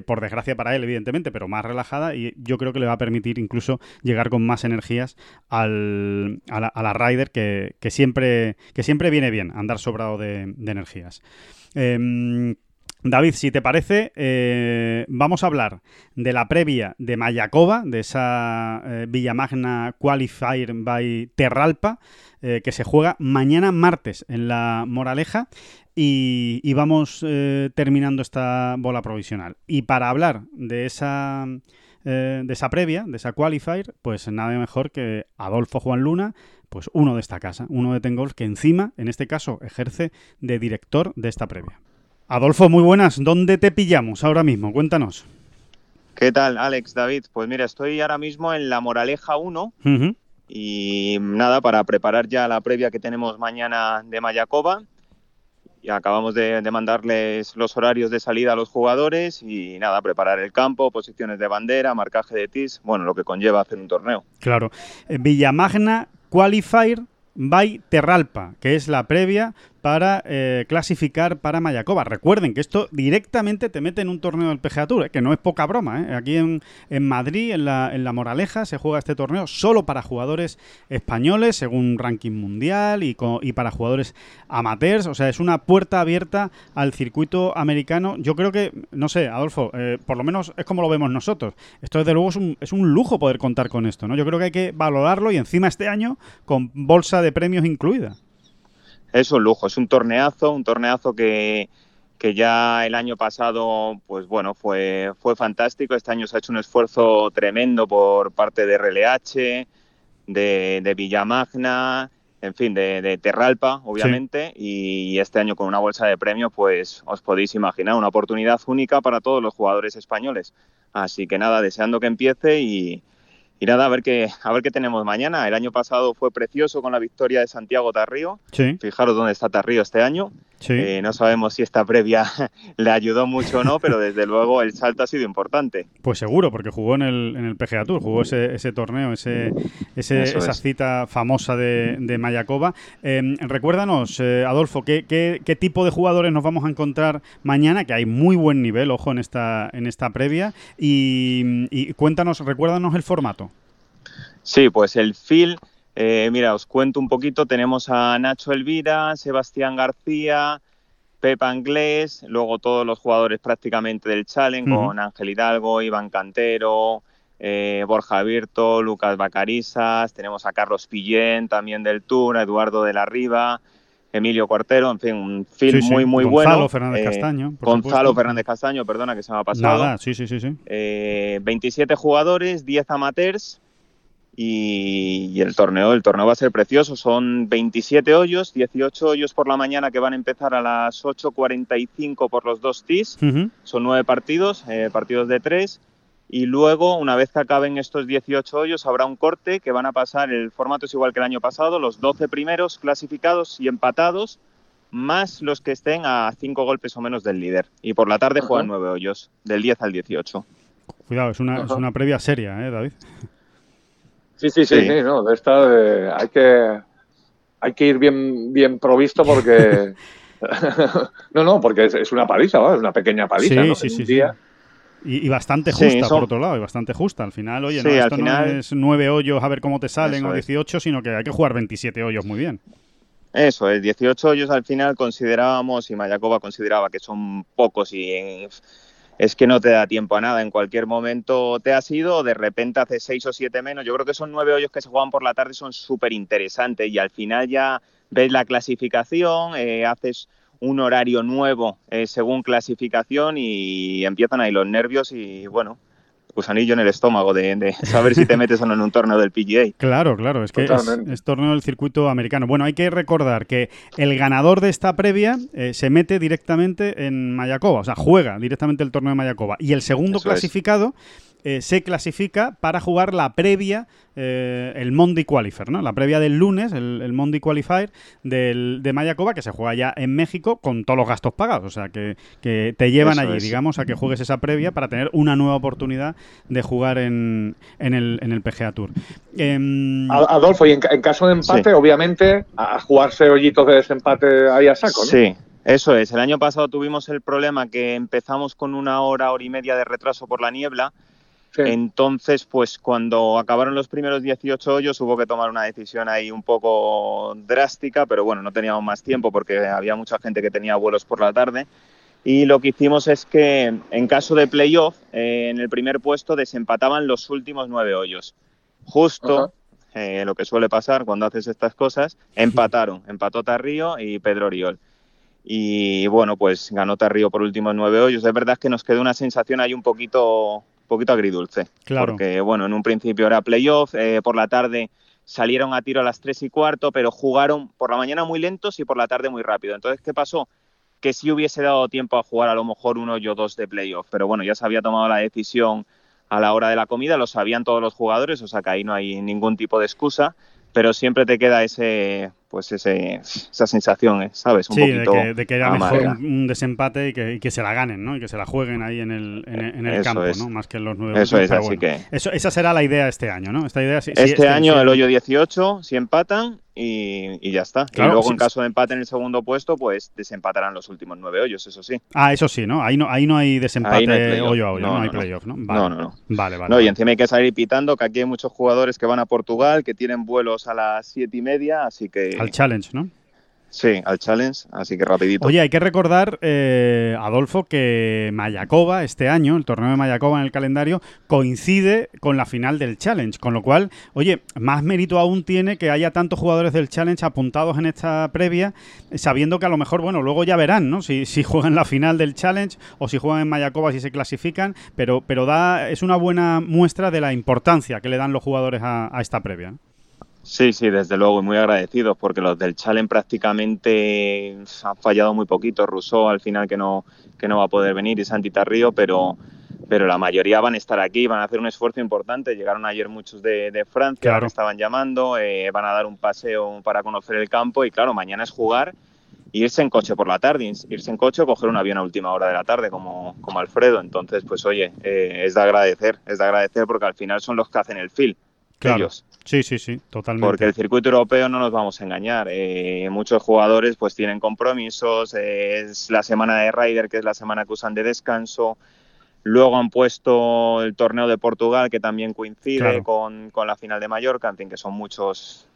Speaker 2: por desgracia para él, evidentemente, pero más relajada y yo creo que le va a permitir incluso llegar con más energías al, a, la, Rider que, siempre, que siempre viene bien andar sobrado de, energías. Em, David, si te parece, eh, vamos a hablar de la previa de Mayacoba, de esa eh, Villamagna Qualifier by Terralpa, eh, que se juega mañana martes en la Moraleja y, vamos eh, terminando esta bola provisional. Y para hablar de esa, de esa previa, de esa qualifier, pues nada mejor que Adolfo Juan Luna, pues uno de esta casa, uno de Tengolf, que encima, en este caso, ejerce de director de esta previa. Adolfo, muy buenas. ¿Dónde te pillamos ahora mismo? Cuéntanos.
Speaker 6: ¿Qué tal, Alex, David? Pues mira, estoy ahora mismo en la Moraleja 1 y nada, para preparar ya la previa que tenemos mañana de Mayacoba y acabamos de, mandarles los horarios de salida a los jugadores y nada, preparar el campo, posiciones de bandera, marcaje de tis, bueno, lo que conlleva hacer un torneo.
Speaker 2: Claro. Eh, Villamagna Qualifier by Terralpa, que es la previa para eh, clasificar para Mayacoba. Recuerden que esto directamente te mete en un torneo del PGA Tour, eh, que no es poca broma. Eh. Aquí en, Madrid, en la, en la, Moraleja, se juega este torneo solo para jugadores españoles, según ranking mundial, y, para jugadores amateurs. O sea, es una puerta abierta al circuito americano. Yo creo que, no sé, Adolfo, por lo menos es como lo vemos nosotros. Esto, desde luego, es un, es un lujo poder contar con esto. ¿no? Yo creo que hay que valorarlo y encima este año con bolsa de premios incluida
Speaker 6: es un lujo, es un torneazo, un torneazo que, que ya el año pasado, pues bueno, fue, fue fantástico. Este año se ha hecho un esfuerzo tremendo por parte de RLH, de, de Villamagna, en fin, de, Terralpa, obviamente, y este año con una bolsa de premios, pues os podéis imaginar una oportunidad única para todos los jugadores españoles. Así que nada, deseando que empiece y, y nada, a ver qué, a ver qué tenemos mañana. El año pasado fue precioso con la victoria de Santiago Tarrío. Fijaros dónde está Tarrío este año.
Speaker 2: Sí.
Speaker 6: Eh, no sabemos si esta previa le ayudó mucho o no, pero desde luego el salto ha sido importante.
Speaker 2: Pues seguro, porque jugó en el, en el PGA Tour, jugó ese, ese torneo, ese, esa
Speaker 6: es.
Speaker 2: cita famosa de, de Mayakoba. Eh, recuérdanos, eh, Adolfo, ¿qué, qué, qué tipo de jugadores nos vamos a encontrar mañana? Que hay muy buen nivel, ojo, en esta, en esta previa. Y, y cuéntanos, recuérdanos el formato.
Speaker 6: Sí, pues el Phil, eh, mira, os cuento un poquito. Tenemos a Nacho Elvira, Sebastián García, Pepa Anglés, luego todos los jugadores prácticamente del Challenge, con Ángel Hidalgo, Iván Cantero, eh, Borja Virto, Lucas Bacarisas, tenemos a Carlos Pillén también del Tour, a Eduardo de la Riva, Emilio Cuartero, en fin, un
Speaker 2: Sí, sí,
Speaker 6: muy, muy
Speaker 2: Gonzalo
Speaker 6: bueno.
Speaker 2: Fernández
Speaker 6: Eh,
Speaker 2: Castaño, por
Speaker 6: Gonzalo
Speaker 2: supuesto.
Speaker 6: Fernández Castaño, perdona que se me ha pasado.
Speaker 2: Nada, sí, sí, sí, sí.
Speaker 6: Eh, 27 jugadores, 10 amateurs y, y el torneo, el torneo va a ser precioso. Son 27 hoyos, 18 hoyos por la mañana que van a empezar a las 8.45 por los dos tees.
Speaker 2: Ujú.
Speaker 6: Son nueve partidos, eh, partidos de tres. Y luego, una vez que acaben estos 18 hoyos, habrá un corte que van a pasar. El formato es igual que el año pasado: los 12 primeros clasificados y empatados, más los que estén a 5 golpes o menos del líder. Y por la tarde juegan nueve hoyos, del 10 al 18.
Speaker 2: Cuidado, es una, es una previa seria, ¿eh, David?
Speaker 3: Sí, sí, sí,
Speaker 6: Sí.
Speaker 3: sí, no, de esta eh, hay que hay que ir bien bien provisto porque no, no, porque es, es una paliza, ¿vale? es una pequeña paliza,
Speaker 2: Sí,
Speaker 3: ¿no?
Speaker 2: sí, sí,
Speaker 3: día.
Speaker 2: Y, y bastante justa, por otro lado, y bastante justa. Al final, oye, no, esto
Speaker 6: final-
Speaker 2: no es nueve hoyos a ver cómo te salen
Speaker 6: Eso
Speaker 2: o
Speaker 6: es.
Speaker 2: 18, sino que hay que jugar 27 hoyos muy bien.
Speaker 6: Eso es, 18 hoyos al final considerábamos y Mayakoba consideraba que son pocos y en- es que no te da tiempo a nada. En cualquier momento te has ido, de repente hace 6 o 7 menos. Yo creo que son nueve hoyos que se juegan por la tarde, son súper interesantes y al final ya ves la clasificación, eh, haces un horario nuevo eh, según clasificación y empiezan ahí los nervios y bueno, gusanillo en el estómago de, de saber si te metes o no en un torneo del PGA.
Speaker 2: Claro, claro, es que es, torneo del circuito americano. Bueno, hay que recordar que el ganador de esta previa eh, se mete directamente en Mayakoba, o sea, juega directamente el torneo de Mayakoba. Y el segundo
Speaker 6: Eso es.
Speaker 2: clasificado eh, se clasifica para jugar la previa, eh, el Monday Qualifier, ¿no? La previa del lunes, el, el Monday Qualifier del, de Mayakoba, que se juega ya en México con todos los gastos pagados. O sea, que, que te llevan
Speaker 6: Eso
Speaker 2: allí,
Speaker 6: es.
Speaker 2: digamos, a que juegues esa previa para tener una nueva oportunidad de jugar en, en, el, en el PGA Tour. Em,
Speaker 3: A- Adolfo, y en, ca- en caso de empate,
Speaker 6: Sí.
Speaker 3: obviamente, a a jugarse hoyitos de desempate ahí a saco, ¿no?
Speaker 6: Sí, eso es. El año pasado tuvimos el problema que empezamos con una hora, hora y media de retraso por la niebla.
Speaker 3: Sí.
Speaker 6: Entonces, pues cuando acabaron los primeros 18 hoyos hubo que tomar una decisión ahí un poco drástica, pero bueno, no teníamos más tiempo porque había mucha gente que tenía vuelos por la tarde. Y lo que hicimos es que en caso de playoff, eh, en el primer puesto desempataban los últimos nueve hoyos. Justo eh, lo que suele pasar cuando haces estas cosas, empataron. Empató Tarrío y Pedro Oriol. Y bueno, pues ganó Tarrío por últimos nueve hoyos. Es verdad que nos quedó una sensación ahí un poquito, poquito agridulce.
Speaker 2: Claro.
Speaker 6: Porque bueno, en un principio era playoff, eh, por la tarde salieron a tiro a las tres y cuarto, pero jugaron por la mañana muy lentos y por la tarde muy rápido. Entonces, ¿qué pasó? Que sí hubiese dado tiempo a jugar a lo mejor un hoyo o dos de playoff, pero bueno, ya se había tomado la decisión a la hora de la comida, lo sabían todos los jugadores, o sea que ahí no hay ningún tipo de excusa, pero siempre te queda ese, pues ese, esa sensación, ¿eh? ¿sabes? Un
Speaker 2: sí, de que, de que era mejor un, un desempate y que, y que se la ganen, ¿no? Y que se la jueguen ahí en el, en el, en el campo,
Speaker 6: es.
Speaker 2: ¿no? Más que en los nueve
Speaker 6: Eso es, así
Speaker 2: bueno.
Speaker 6: que
Speaker 2: Eso, esa será la idea este año, ¿no? Esta idea, sí,
Speaker 6: este año el hoyo 18, si empatan y, y ya está.
Speaker 2: Claro,
Speaker 6: y luego en caso de empate en el segundo puesto, pues desempatarán los últimos nueve hoyos, eso sí.
Speaker 2: Ah, eso sí, ¿no? Ahí no, ahí no hay desempate
Speaker 6: no hay
Speaker 2: hoyo a hoyo, no,
Speaker 6: No,
Speaker 2: hay
Speaker 6: no, no.
Speaker 2: playoff, ¿no? Vale.
Speaker 6: No, no, no.
Speaker 2: Vale, vale.
Speaker 6: No, y encima hay que salir pitando, que aquí hay muchos jugadores que van a Portugal, que tienen vuelos a las siete y media, así que...
Speaker 2: Al challenge, ¿no?
Speaker 6: Sí, al challenge, así que rapidito.
Speaker 2: Oye, hay que recordar, eh, Adolfo, que Mayakoba este año, el torneo de Mayakoba en el calendario, coincide con la final del Challenge, con lo cual, oye, más mérito aún tiene que haya tantos jugadores del Challenge apuntados en esta previa, sabiendo que a lo mejor, bueno, luego ya verán, ¿no? Si, si juegan la final del Challenge o si juegan en Mayakoba, si se clasifican, pero, pero da, es una buena muestra de la importancia que le dan los jugadores a, a esta previa. ¿no?
Speaker 6: Sí, sí, desde luego, y muy agradecidos, porque los del Challenge prácticamente han fallado muy poquito. Rousseau al final que no, que no va a poder venir y Santi Tarrío, pero, pero la mayoría van a estar aquí, van a hacer un esfuerzo importante. Llegaron ayer muchos de, de Francia,
Speaker 2: Claro.
Speaker 6: ahora estaban llamando, eh, van a dar un paseo para conocer el campo y claro, mañana es jugar irse en coche por la tarde, irse en coche o coger un avión a última hora de la tarde, como, como Alfredo. Entonces, pues oye, eh, es de agradecer, es de agradecer porque al final son los que hacen el feel.
Speaker 2: Claro.
Speaker 6: Ellos.
Speaker 2: Sí, sí, sí, totalmente.
Speaker 6: Porque el circuito europeo no nos vamos a engañar. eh, muchos jugadores pues tienen compromisos. eh, es la semana de Ryder, que es la semana que usan de descanso. Luego han puesto el torneo de Portugal, que también coincide
Speaker 2: Claro.
Speaker 6: con, con la final de Mallorca. En fin, que son muchos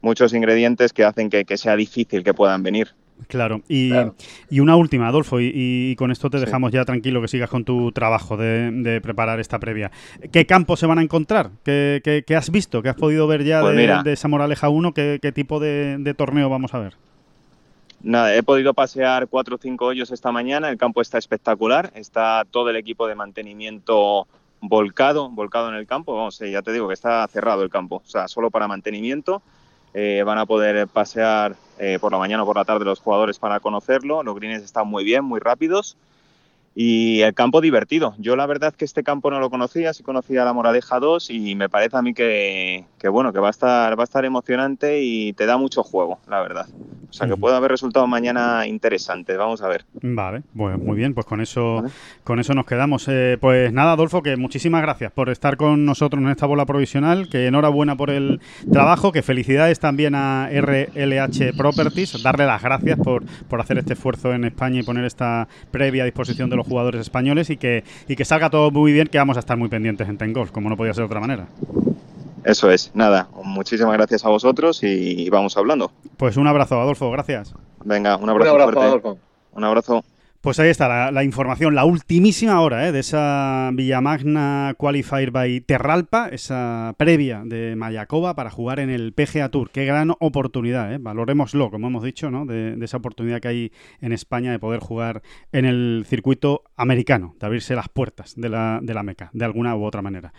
Speaker 6: muchos ingredientes que hacen que, que sea difícil que puedan venir.
Speaker 2: Claro. Y,
Speaker 3: Claro.
Speaker 2: y una última, Adolfo, y, y con esto te
Speaker 6: Sí.
Speaker 2: dejamos ya tranquilo que sigas con tu trabajo de, de preparar esta previa. ¿Qué campos se van a encontrar? ¿Qué, qué- qué has visto? ¿Qué has podido ver ya
Speaker 6: Pues
Speaker 2: de, de esa Moraleja 1? ¿Qué, qué tipo de, de torneo vamos a ver?
Speaker 6: Nada, he podido pasear cuatro o cinco hoyos esta mañana. El campo está espectacular. Está todo el equipo de mantenimiento volcado, volcado en el campo. Vamos, ya te digo que está cerrado el campo, o sea, solo para mantenimiento. Eh, van a poder pasear eh, por la mañana o por la tarde los jugadores para conocerlo. Los greens están muy bien, muy rápidos. Y el campo divertido. Yo la verdad que este campo no lo conocía, sí conocía la Moraleja 2 y me parece a mí que, que, bueno, que va a estar va a estar emocionante y te da mucho juego, la verdad. O sea, que puede haber resultados mañana interesantes, vamos a ver.
Speaker 2: Vale, pues muy bien, pues con eso,
Speaker 6: Vale.
Speaker 2: con eso nos quedamos. Eh, pues nada, Adolfo, que muchísimas gracias por estar con nosotros en esta bola provisional, que enhorabuena por el trabajo, que felicidades también a RLH Properties, darle las gracias por, por hacer este esfuerzo en España y poner esta previa a disposición de los jugadores españoles y que, y que salga todo muy bien, que vamos a estar muy pendientes en Tengolf, como no podía ser de otra manera.
Speaker 6: Eso es, nada, muchísimas gracias a vosotros y vamos hablando.
Speaker 2: Pues un abrazo, Adolfo, gracias.
Speaker 6: Venga, un
Speaker 3: Un
Speaker 6: abrazo,
Speaker 3: abrazo,
Speaker 6: fuerte.
Speaker 3: Adolfo.
Speaker 6: Un abrazo.
Speaker 2: Pues ahí está la, información, la ultimísima hora ¿eh? de esa Villamagna Qualifier by Terralpa, esa previa de Mayacoba para jugar en el PGA Tour. Qué gran oportunidad, ¿eh? valorémoslo, como hemos dicho, ¿no? de, de esa oportunidad que hay en España de poder jugar en el circuito americano, de abrirse las puertas de la, de la Meca, de alguna u otra manera.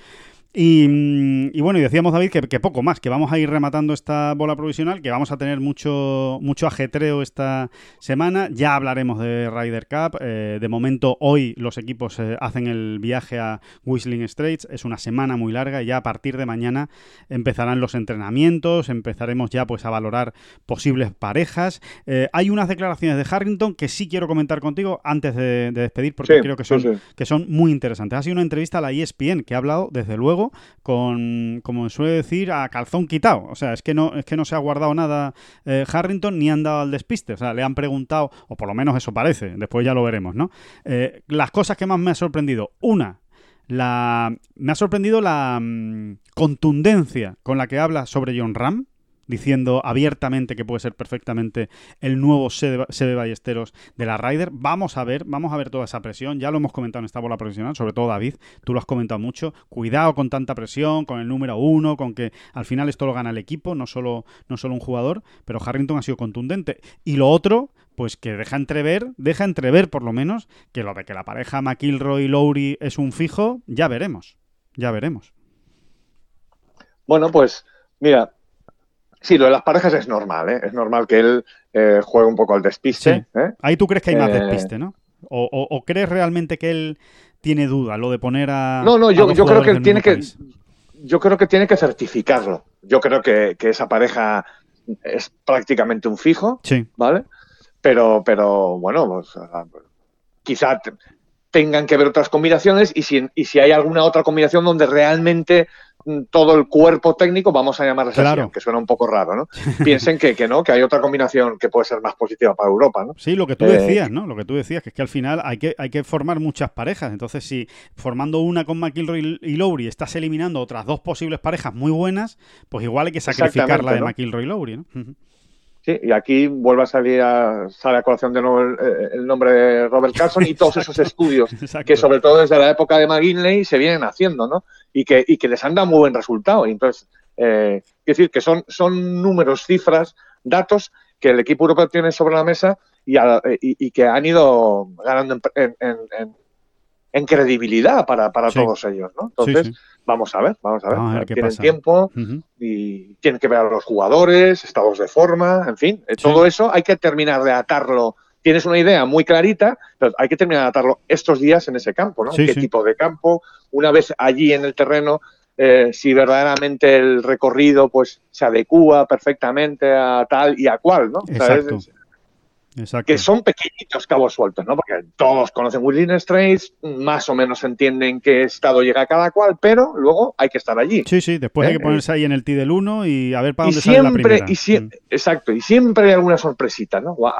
Speaker 2: Y, mm, y bueno, y decíamos David que, que poco más, que vamos a ir rematando esta bola provisional, que vamos a tener mucho, mucho ajetreo esta semana. Ya hablaremos de Ryder Cup. eh, de momento, hoy los equipos eh, hacen el viaje a Whistling Straits. Es una semana muy larga y ya a partir de mañana empezarán los entrenamientos. Empezaremos ya pues a valorar posibles parejas. Eh, hay unas declaraciones de Harrington que sí quiero comentar contigo antes de, de despedir, porque
Speaker 3: Sí,
Speaker 2: creo que son,
Speaker 3: sí.
Speaker 2: que son muy interesantes. Ha sido una entrevista a la ESPN que ha hablado, desde luego, con, como suele decir, a calzón quitado. O sea, es que no, es que no se ha guardado nada eh, Harrington ni han dado al despiste. O sea, le han preguntado, o por lo menos eso parece, después ya lo veremos, ¿no? Eh, las cosas que más me ha sorprendido. Una, la, me ha sorprendido la mm, contundencia con la que habla sobre John Ram, diciendo abiertamente que puede ser perfectamente el nuevo Sebe Ballesteros de la Ryder. Vamos a ver, vamos a ver toda esa presión. Ya lo hemos comentado en esta bola profesional, sobre todo David, tú lo has comentado mucho. Cuidado con tanta presión, con el número uno, con que al final esto lo gana el equipo, no solo, no solo un jugador, pero Harrington ha sido contundente. Y lo otro, pues que deja entrever, deja entrever por lo menos, que lo de que la pareja McIlroy y Lowry es un fijo, ya veremos. Ya veremos.
Speaker 3: Bueno, pues mira, sí, lo de las parejas es normal, ¿eh? Es normal que él eh, juegue un poco al despiste. ¿eh?
Speaker 2: Ahí tú crees que hay más
Speaker 3: Eh,
Speaker 2: despiste, ¿no? O, o- o crees realmente que él tiene duda, lo de poner a.
Speaker 3: No, no, yo, creo que él tiene que,
Speaker 2: país?
Speaker 3: yo creo que tiene que certificarlo. Yo creo que, que esa pareja es prácticamente un fijo,
Speaker 2: Sí,
Speaker 3: ¿vale? Pero, pero bueno, pues, ah, quizá te- tengan que ver otras combinaciones y si, y si hay alguna otra combinación donde realmente todo el cuerpo técnico, vamos a llamarles
Speaker 2: Claro.
Speaker 3: así, que suena un poco raro, ¿no? Piensen que, que no, que hay otra combinación que puede ser más positiva para Europa, ¿no?
Speaker 2: Sí, lo que tú
Speaker 3: Eh,
Speaker 2: decías, ¿no? Lo que tú decías, que es que al final hay que, hay que formar muchas parejas. Entonces, si formando una con McIlroy y Lowry estás eliminando otras dos posibles parejas muy buenas, pues igual hay que sacrificar la de. McIlroy y Lowry, ¿no?
Speaker 3: Sí, y aquí vuelve a salir a, sale a colación de nuevo el, el nombre de Robert Carlson y todos esos estudios
Speaker 2: Exacto.
Speaker 3: que sobre todo desde la época de McGinley se vienen haciendo, ¿no? Y que, y que les han dado muy buen resultado. Y entonces, eh, es decir, que son, son números, cifras, datos que el equipo europeo tiene sobre la mesa y, a- y- y que han ido ganando en, en- en- en- credibilidad para, para
Speaker 2: Sí.
Speaker 3: todos ellos, ¿no? Entonces,
Speaker 2: sí.
Speaker 3: vamos a ver, vamos a ver.
Speaker 2: A
Speaker 3: Tienen
Speaker 2: pasa.
Speaker 3: tiempo y tienen que ver a los jugadores, estados de forma, en fin, eh, todo eso hay que terminar de atarlo. Tienes una idea muy clarita, pero hay que terminar de atarlo estos días en ese campo, ¿no? ¿Qué tipo de campo? Una vez allí en el terreno, eh, si verdaderamente el recorrido pues se adecúa perfectamente a tal y a cual, ¿no? O sea, es-
Speaker 2: Exacto.
Speaker 3: que son pequeñitos cabos sueltos, ¿no? Porque todos conocen Within Straits, más o menos entienden qué estado llega cada cual, pero luego hay que estar allí.
Speaker 2: Sí, sí, después hay
Speaker 3: ¿Eh?
Speaker 2: que ponerse ahí en el T del 1 y a ver para
Speaker 3: y
Speaker 2: dónde sale la
Speaker 3: siempre,
Speaker 2: primera.
Speaker 3: y sie-
Speaker 2: Mm.
Speaker 3: exacto, y siempre hay alguna sorpresita, ¿no? O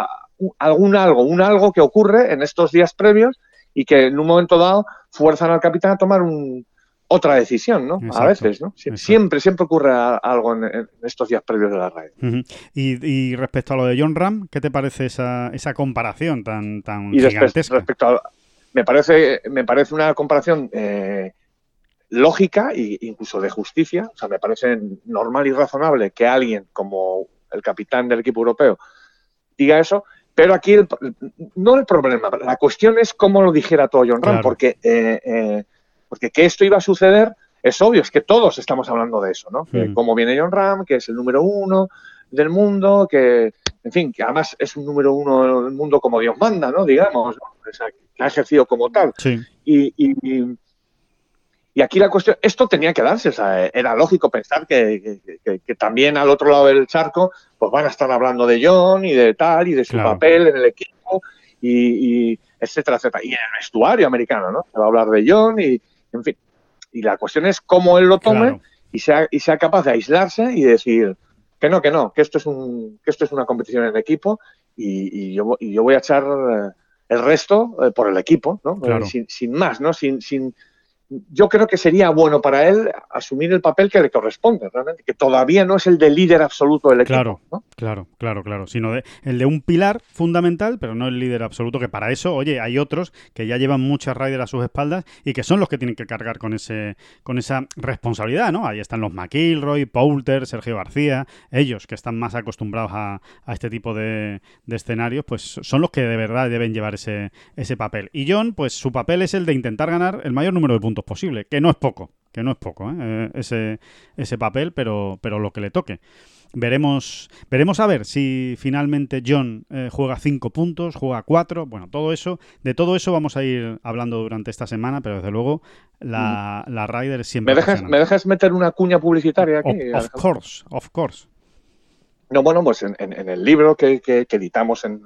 Speaker 3: algún algo, un algo que ocurre en estos días previos y que en un momento dado fuerzan al capitán a tomar un- otra decisión, ¿no?
Speaker 2: Exacto,
Speaker 3: A veces, ¿no? Sie-
Speaker 2: exacto.
Speaker 3: Siempre, siempre ocurre algo en, en estos días previos de la.
Speaker 2: Ujú. y, y respecto a lo de John Ram, ¿qué te parece esa, esa comparación tan, tan
Speaker 3: Y
Speaker 2: gigantesca?
Speaker 3: respecto a, me parece, me parece una comparación eh, lógica e incluso de justicia. O sea, me parece normal y razonable que alguien como el capitán del equipo europeo diga eso. Pero aquí el- no el problema, la cuestión es cómo lo dijera todo John Ram, porque, eh, eh, porque que esto iba a suceder es obvio, es que todos estamos hablando de eso, ¿no?
Speaker 2: Mm.
Speaker 3: cómo viene John Ram, que es el número uno del mundo, que, en fin, que además es un número uno del mundo como Dios manda, ¿no? Digamos, ¿no? O sea, que ha ejercido como tal.
Speaker 2: Sí,
Speaker 3: Y, y, y- aquí la cuestión, esto tenía que darse, o sea, era lógico pensar que, que- que- que también al otro lado del charco, pues van a estar hablando de John y de tal, y de su
Speaker 2: Claro.
Speaker 3: papel en el equipo, y, y etcétera, etcétera. Y en el vestuario americano, ¿no? Se va a hablar de John, y en fin. Y la cuestión es cómo él lo tome
Speaker 2: claro.
Speaker 3: y, sea, y sea capaz de aislarse y decir que no, que no, que esto es, un, que esto es una competición en equipo y, y yo, y yo voy a echar eh, el resto eh, por el equipo, ¿no?
Speaker 2: Claro.
Speaker 3: Eh, sin, sin más, ¿no? Sin, sin, yo creo que sería bueno para él asumir el papel que le corresponde, realmente, que todavía no es el de líder absoluto del equipo.
Speaker 2: Claro.
Speaker 3: ¿no?
Speaker 2: Claro, claro, claro. Sino de, el de un pilar fundamental, pero no el líder absoluto, que para eso, oye, hay otros que ya llevan muchas riders a sus espaldas y que son los que tienen que cargar con ese, con esa responsabilidad, ¿no? Ahí están los McIlroy, Poulter, Sergio García, ellos que están más acostumbrados a, a este tipo de, de escenarios, pues son los que de verdad deben llevar ese, ese papel. Y John, pues su papel es el de intentar ganar el mayor número de puntos posible, que no es poco, que no es poco, ¿eh? Eh, ese, ese papel, pero, pero lo que le toque. Veremos, veremos a ver si finalmente John eh, juega 5 puntos, juega 4, bueno, todo eso, de todo eso vamos a ir hablando durante esta semana, pero desde luego la, la Ryder es siempre
Speaker 3: ¿Me dejas. ¿Me dejas meter una cuña publicitaria aquí?
Speaker 2: Of, course, of course.
Speaker 3: No, bueno, pues en, en- en el libro que, que- que editamos, en,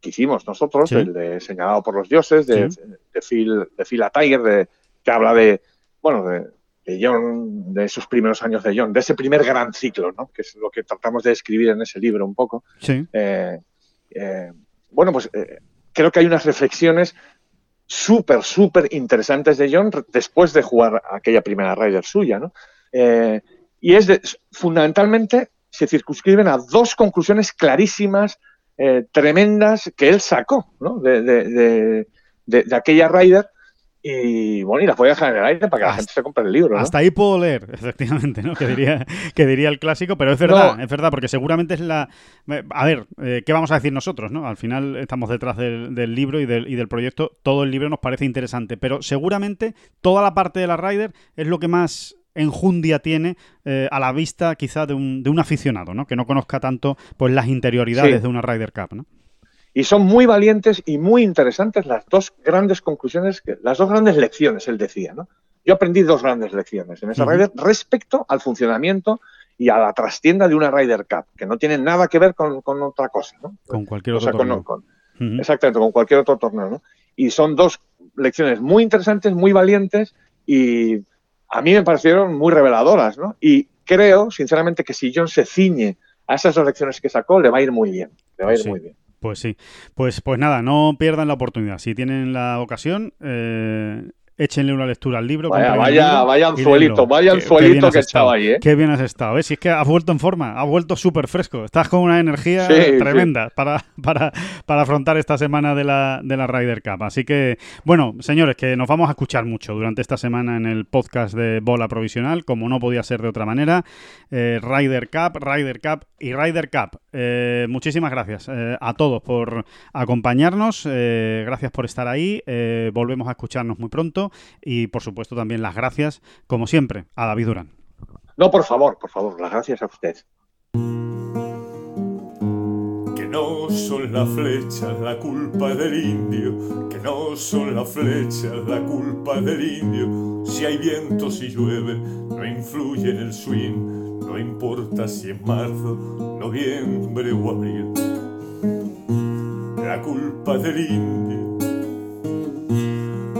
Speaker 3: que hicimos nosotros,
Speaker 2: Sí.
Speaker 3: el de Señalado por los Dioses, de,
Speaker 2: Sí.
Speaker 3: de, Phil, de Phil A. Tiger, de, que habla de, bueno, de, de John, de esos primeros años de John, de ese primer gran ciclo, ¿no? Que es lo que tratamos de escribir en ese libro un poco.
Speaker 2: Sí,
Speaker 3: Eh, eh, bueno, pues eh, creo que hay unas reflexiones súper, súper interesantes de John después de jugar aquella primera Ryder suya, ¿no? Y es de- fundamentalmente se circunscriben a dos conclusiones clarísimas, eh, tremendas, que él sacó, ¿no? De, de- de- de- de aquella Ryder. Y bueno, y las voy a dejar en el aire para que la gente se compre el libro, ¿no?
Speaker 2: hasta ahí puedo leer, efectivamente, ¿no? Que diría, que diría el clásico, pero es verdad,
Speaker 3: No.
Speaker 2: es verdad, porque seguramente es la... A ver, eh, ¿qué vamos a decir nosotros, no? Al final estamos detrás del, del libro y del, y del proyecto, todo el libro nos parece interesante, pero seguramente toda la parte de la Rider es lo que más enjundia tiene eh, a la vista quizá de un, de un aficionado, ¿no? Que no conozca tanto pues las interioridades
Speaker 3: Sí.
Speaker 2: de una Ryder Cup, ¿no?
Speaker 3: Y son muy valientes y muy interesantes las dos grandes conclusiones, que- las dos grandes lecciones, él decía, ¿no? Yo aprendí dos grandes lecciones en esa
Speaker 2: Ujú.
Speaker 3: Ryder respecto al funcionamiento y a la trastienda de una Ryder Cup, que no tienen nada que ver con, con otra cosa, ¿no?
Speaker 2: Con cualquier
Speaker 3: O
Speaker 2: otro
Speaker 3: con-
Speaker 2: torneo.
Speaker 3: con- exactamente, con cualquier otro torneo, ¿no? Y son dos lecciones muy interesantes, muy valientes y a mí me parecieron muy reveladoras, ¿no? Y creo, sinceramente, que si John se ciñe a esas dos lecciones que sacó, le va a ir muy bien, le va a ir
Speaker 2: Sí.
Speaker 3: muy bien.
Speaker 2: Pues sí. Pues, pues nada, no pierdan la oportunidad. Si tienen la ocasión, eh, échenle una lectura al libro.
Speaker 3: Vaya, vaya,
Speaker 2: libro
Speaker 3: vaya anzuelito, vaya anzuelito que
Speaker 2: estado,
Speaker 3: echaba ahí, ¿eh?
Speaker 2: Qué bien has estado. ¿Ves? Si es que has vuelto en forma, has vuelto súper fresco. Estás con una energía
Speaker 3: Sí,
Speaker 2: tremenda Para, para, para afrontar esta semana de la, de la Ryder Cup. Así que, bueno, señores, que nos vamos a escuchar mucho durante esta semana en el podcast de Bola Provisional, como no podía ser de otra manera. Eh, Ryder Cup, Ryder Cup y Ryder Cup. Eh, muchísimas gracias eh, a todos por acompañarnos. eh, gracias por estar ahí. eh, volvemos a escucharnos muy pronto. Y por supuesto también las gracias, como siempre, a David Durán.
Speaker 3: No, por favor, por favor, las gracias a usted.
Speaker 7: Que no son las flechas la culpa del indio, que no son las flechas la culpa del indio. Si hay viento, si llueve, no influye en el swing, no importa si es marzo, noviembre o abril. La culpa del indio.